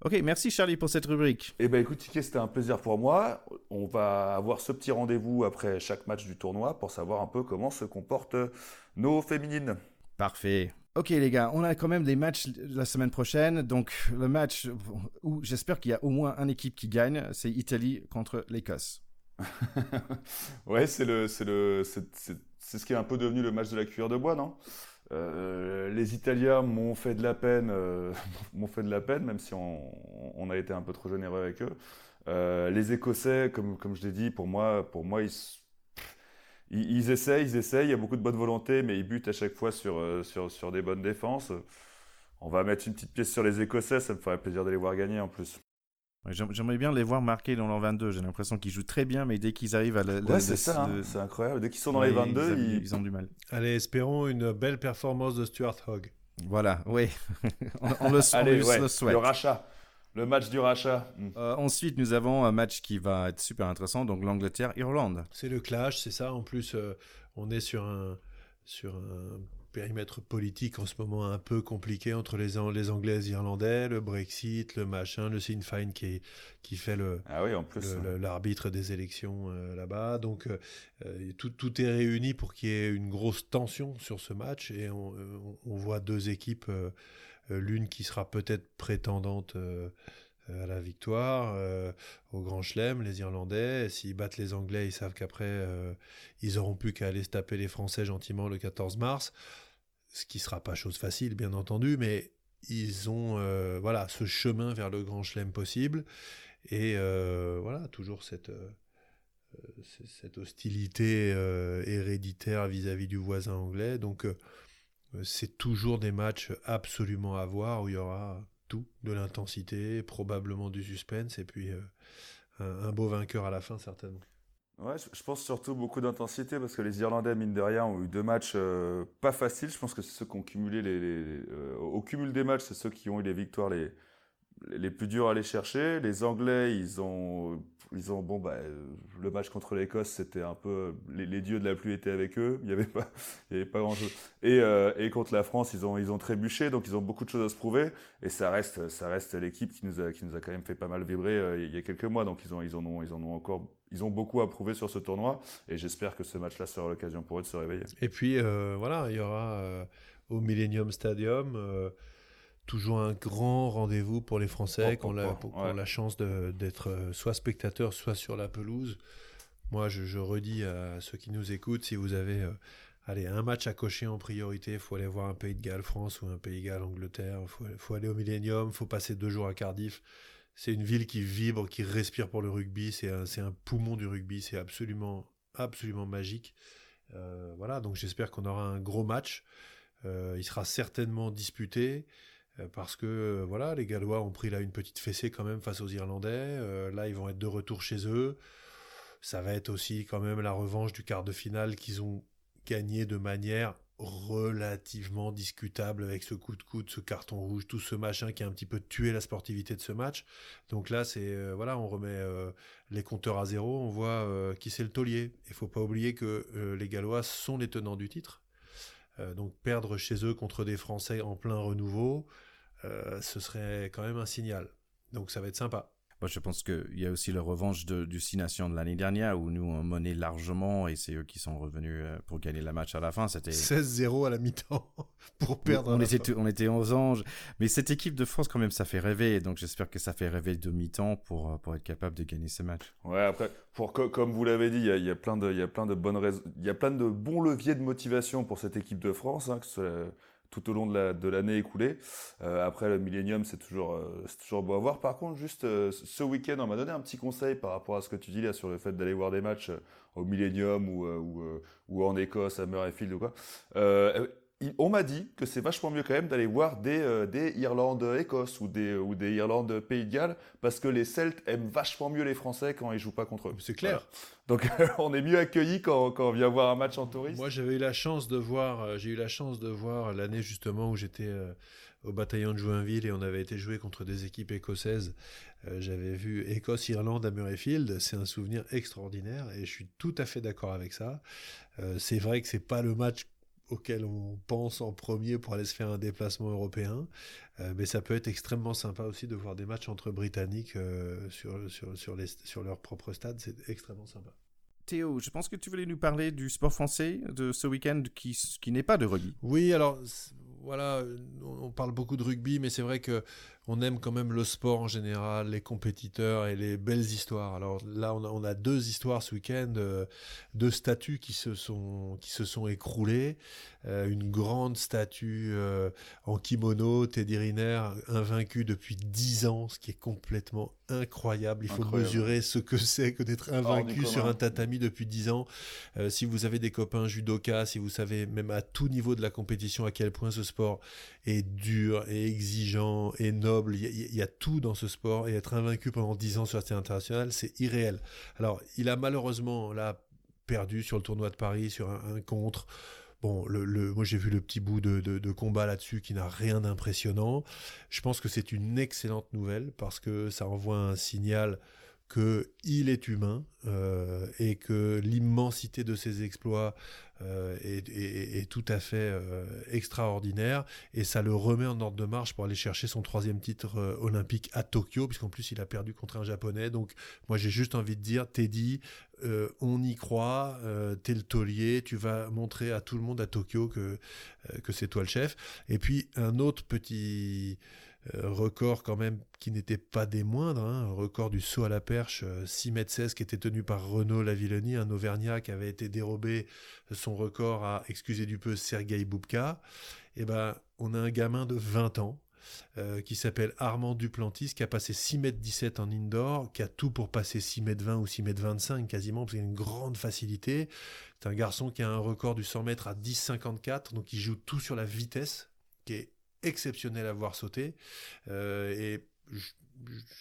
Ok, merci Charlie pour cette rubrique. Eh ben écoute, c'était un plaisir pour moi. On va avoir ce petit rendez-vous après chaque match du tournoi pour savoir un peu comment se comportent nos féminines. Parfait. Ok les gars, on a quand même des matchs la semaine prochaine. Donc le match où j'espère qu'il y a au moins une équipe qui gagne, c'est Italie contre l'Écosse. ouais, c'est le, c'est le, c'est ce qui est un peu devenu le match de la cuillère de bois, non? Euh, les Italiens m'ont fait de la peine, euh, m'ont fait de la peine, même si on, a été un peu trop généreux avec eux. Euh, les Écossais, comme, je l'ai dit, pour moi, pour moi, ils, ils, essayent, ils essayent. Il y a beaucoup de bonne volonté, mais ils butent à chaque fois sur, sur, sur des bonnes défenses. On va mettre une petite pièce sur les Écossais, ça me ferait plaisir de les voir gagner en plus. J'aimerais bien les voir marquer dans l'an 22. J'ai l'impression qu'ils jouent très bien, mais dès qu'ils arrivent à la. c'est ça, hein. c'est incroyable. Dès qu'ils sont dans les 22, ils, ont du mal. Allez, espérons une belle performance de Stuart Hogg. Voilà, oui. on, le, souhaite. Le rachat. Le match du rachat. Hmm. Euh, ensuite, nous avons un match qui va être super intéressant, donc l'Angleterre-Irlande. C'est le clash, c'est ça. En plus, euh, on est sur un, sur un périmètre politique en ce moment un peu compliqué entre les, les Anglais et les Irlandais, le Brexit, le machin, le Sinn Féin qui, qui fait le, ah oui, en plus, hein. l'arbitre des élections euh, là-bas. Donc euh, euh, tout, tout, est réuni pour qu'il y ait une grosse tension sur ce match et on, on voit deux équipes, l'une qui sera peut-être prétendante à la victoire au Grand Chelem, les Irlandais. S'ils battent les Anglais, ils savent qu'après, ils auront plus qu'à aller se taper les Français gentiment le 14 mars ce qui sera pas chose facile, bien entendu, mais ils ont euh, voilà ce chemin vers le grand chelem possible et euh, voilà toujours cette euh, cette hostilité héréditaire vis-à-vis du voisin anglais. Donc c'est toujours des matchs absolument à voir où il y aura de l'intensité, probablement du suspense et puis un beau vainqueur à la fin certainement. Ouais, je pense surtout beaucoup d'intensité parce que les Irlandais, mine de rien, ont eu deux matchs euh, pas faciles. Je pense que c'est ceux qui ont cumulé les. Euh, au cumul des matchs, c'est ceux qui ont eu les victoires les, les plus dures à aller chercher. Les Anglais, ils ont. Ils ont bon bah le match contre l'Écosse c'était un peu les, dieux de la pluie étaient avec eux. Il y avait pas il y avait pas grand chose. Et, euh, et contre la France ils ont ils ont trébuché donc ils ont beaucoup de choses à se prouver. Et ça reste ça reste l'équipe qui nous a qui nous a quand même fait pas mal vibrer euh, il y a quelques mois. Donc ils ont ils ont ils ont encore ils ont beaucoup à prouver sur ce tournoi. Et j'espère que ce match-là sera l'occasion pour eux de se réveiller. Et puis euh, voilà, il y aura au Millennium Stadium toujours un grand rendez-vous pour les Français qui ont la, chance d'être euh, soit spectateurs, soit sur la pelouse. Moi, je, redis à ceux qui nous écoutent, si vous avez euh, allez, un match à cocher en priorité, il faut aller voir un Pays de Galles France ou un Pays de Galles Angleterre, il faut, faut, aller au Millennium, il faut passer deux jours à Cardiff. C'est une ville qui vibre, qui respire pour le rugby, c'est un, un, poumon du rugby, c'est absolument, absolument magique. Euh, voilà, donc j'espère qu'on aura un gros match. il sera certainement disputé. Euh, parce que euh, voilà, les Gallois ont pris là une petite fessée quand même face aux Irlandais. Euh, là, ils vont être de retour chez eux. Ça va être aussi quand même la revanche du quart de finale qu'ils ont gagné de manière relativement discutable avec ce coup de coude, ce carton rouge, tout ce machin qui a un petit peu tué la sportivité de ce match. Donc là, c'est voilà, on remet les compteurs à zéro, on voit qui c'est le taulier. Il faut pas oublier que les Gallois sont les tenants du titre. donc perdre chez eux contre des Français en plein renouveau, euh, ce serait quand même un signal. Donc ça va être sympa. Moi, je pense qu'il y a aussi la revanche de, du Six Nations de l'année dernière où nous on menait largement et c'est eux qui sont revenus euh, pour gagner la match à la fin. C'était 16-0 à la mi-temps pour perdre. On, était, on était aux anges. Mais cette équipe de France, quand même, ça fait rêver. Donc j'espère que ça fait rêver de mi-temps pour, pour être capable de gagner ce match. Ouais, après, pour, comme vous l'avez dit, il y a, y a, plein de, il y a plein de bonnes il y a plein de bons leviers de motivation pour cette équipe de France. Hein, que ce tout au long de l'année écoulée. Euh, après, le Millennium, c'est toujours, euh, toujours beau à voir. Par contre, juste euh, ce week-end, on m'a donné un petit conseil par rapport à ce que tu dis là sur le fait d'aller voir des matchs au Millennium ou, ou, ou, en Écosse, à Murrayfield ou quoi on m'a dit que c'est vachement mieux quand même d'aller voir des, euh, des Irlande-Écosse ou des, ou des Irlande-Pays de Galles parce que les Celtes aiment vachement mieux les Français quand ils jouent pas contre eux. C'est clair. Donc on est mieux accueillis quand, quand, on vient voir un match en touriste. Moi j'avais eu la chance de voir, euh, j'ai eu la chance de voir l'année justement où j'étais euh, au bataillon de Joinville et on avait été joué contre des équipes écossaises. j'avais vu Écosse-Irlande à Murrayfield. C'est un souvenir extraordinaire et je suis tout à fait d'accord avec ça. c'est vrai que c'est pas le match auquel on pense en premier pour aller se faire un déplacement européen. Euh, mais ça peut être extrêmement sympa aussi de voir des matchs entre Britanniques euh, sur, sur, sur, les, sur leur propre stade. C'est extrêmement sympa. Théo, je pense que tu voulais nous parler du sport français de ce week-end qui, qui n'est pas de rugby. Oui, alors voilà, on parle beaucoup de rugby, mais c'est vrai que on aime quand même le sport en général, les compétiteurs et les belles histoires. Alors là, on a, deux histoires ce week-end, euh, deux statues qui se sont, qui se sont écroulées. Euh, une grande statue euh, en kimono, Teddy Riner, invaincu depuis dix ans, ce qui est complètement incroyable. Il faut mesurer ce que c'est que d'être invaincu sur un tatami depuis dix ans. si vous avez des copains judokas, si vous savez même à tout niveau de la compétition à quel point ce sport est dur et exigeant et Il y, a, tout dans ce sport et être invaincu pendant 10 ans sur la scène internationale, c'est irréel. Alors, il a malheureusement là perdu sur le tournoi de Paris sur un, contre. Bon, moi j'ai vu le petit bout de, de combat là-dessus qui n'a rien d'impressionnant. Je pense que c'est une excellente nouvelle parce que ça envoie un signal qu'il est humain euh, et que l'immensité de ses exploits euh, est, tout à fait euh, extraordinaire. Et ça le remet en ordre de marche pour aller chercher son troisième titre olympique à Tokyo puisqu'en plus il a perdu contre un japonais. Donc moi j'ai juste envie de dire Teddy on y croit t'es le taulier tu vas montrer à tout le monde à Tokyo que, que c'est toi le chef. Et puis un autre petit record quand même qui n'était pas des moindres, hein, record du saut à la perche, 6 euh, mètres 16 qui était tenu par Renaud Lavillenie, un Auvergnat qui avait été dérobé son record à, excusez du peu, Sergei Boubka. Et eh ben, on a un gamin de 20 ans, euh, qui s'appelle Armand Duplantis, qui a passé 6 mètres 17 en indoor, qui a tout pour passer 6 mètres 20 ou 6 mètres 25 quasiment, parce qu'il a une grande facilité. C'est un garçon qui a un record du 100 mètres à 10,54, donc il joue tout sur la vitesse, qui est exceptionnel à voir sauter. Euh, et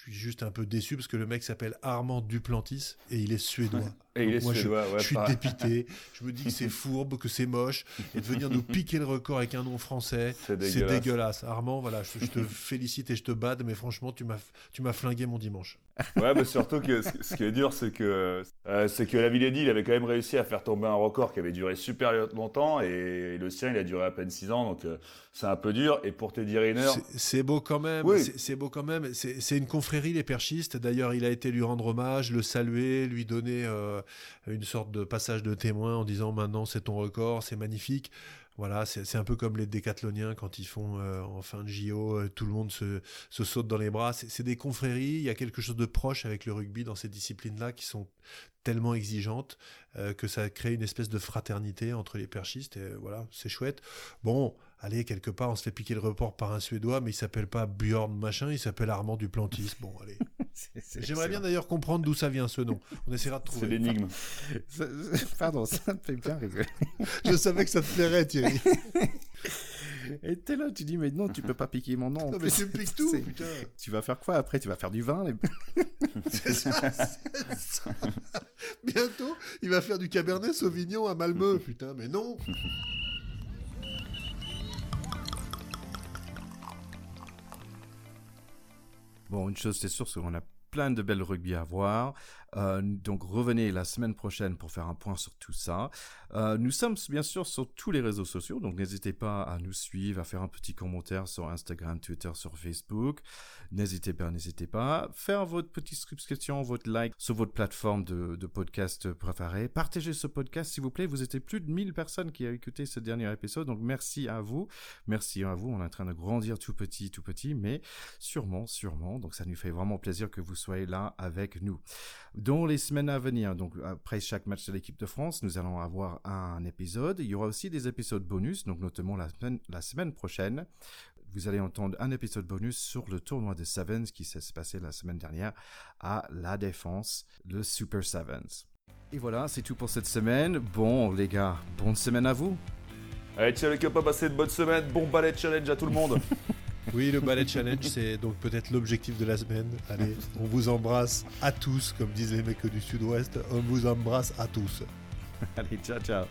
suis juste un peu déçu parce que le mec s'appelle Armand Duplantis et il est suédois. Et il est moi, je- suédois, ouais, je suis dépité. Je me dis que c'est fourbe, que c'est moche. Et de venir nous piquer le record avec un nom français, C'est dégueulasse. dégueulasse. Armand, voilà, je, je te félicite et je te bade, mais franchement, tu m'as tu m'as flingué mon dimanche. Ouais, mais surtout que ce, ce qui est dur, c'est que euh, c'est que la Villédy, il avait quand même réussi à faire tomber un record qui avait duré super longtemps et le sien, il a duré à peine 6 ans, donc euh, c'est un peu dur. Et pour Teddy Riner, C'est- C'est beau quand même. Oui. C'est beau quand même. C'est c'est une confrérie, les perchistes. D'ailleurs, il a été lui rendre hommage, le saluer, lui donner euh, une sorte de passage de témoin en disant maintenant c'est ton record, c'est magnifique. Voilà, c'est un peu comme les décathloniens quand ils font euh, en fin de JO, euh, tout le monde se, saute dans les bras. C'est des confréries. Il y a quelque chose de proche avec le rugby dans ces disciplines-là qui sont tellement exigeantes que ça crée une espèce de fraternité entre les perchistes. Et voilà, c'est chouette. Bon, allez, quelque part, on se fait piquer le report par un Suédois, mais il s'appelle pas Bjorn machin, il s'appelle Armand Duplantis. Bon, allez. C'est- c'est J'aimerais bien d'ailleurs comprendre d'où ça vient ce nom. On essaiera de c'est trouver. l'énigme. Ça- Pardon, ça me fait bien rigoler. Je savais que ça te plairait, Thierry. Et t'es là, tu dis, mais non, tu peux pas piquer mon nom. Non, mais tu me piques tout, C'est- putain. Tu vas faire quoi après? Tu vas faire du vin les- C'est ça, c'est ça. Bientôt, il va faire du Cabernet Sauvignon à Malmö. Putain, mais non. Bon, une chose c'est sûr, c'est qu'on a plein de belles rugby à voir. Euh, donc revenez la semaine prochaine pour faire un point sur tout ça. Euh, nous sommes bien sûr sur tous les réseaux sociaux, donc n'hésitez pas à nous suivre, à faire un petit commentaire sur Instagram, Twitter, sur Facebook. N'hésitez pas, n'hésitez pas. Faire votre petite subscription, votre like sur votre plateforme de, podcast préférée. Partagez ce podcast s'il vous plaît. Vous étiez plus de 1000 personnes qui ont écouté ce dernier épisode, donc merci à vous. Merci à vous. On est en train de grandir tout petit, tout petit, mais sûrement, sûrement. Donc ça nous fait vraiment plaisir que vous soyez là avec nous. Dans les semaines à venir, donc après chaque match de l'équipe de France, nous allons avoir un épisode. Il y aura aussi des épisodes bonus, donc notamment la semaine, la semaine prochaine. Vous allez entendre un épisode bonus sur le tournoi de Sevens qui s'est passé la semaine dernière à La Défense, le Super Sevens. Et voilà, c'est tout pour cette semaine. Bon, les gars, bonne semaine à vous. Allez, ciao les copains, passez de bonnes semaines. Bon ballet challenge à tout le monde. Oui, le ballet challenge, c'est donc peut-être l'objectif de la semaine. Allez, on vous embrasse à tous, comme disent les mecs du Sud-Ouest. On vous embrasse à tous. Allez, ciao, ciao.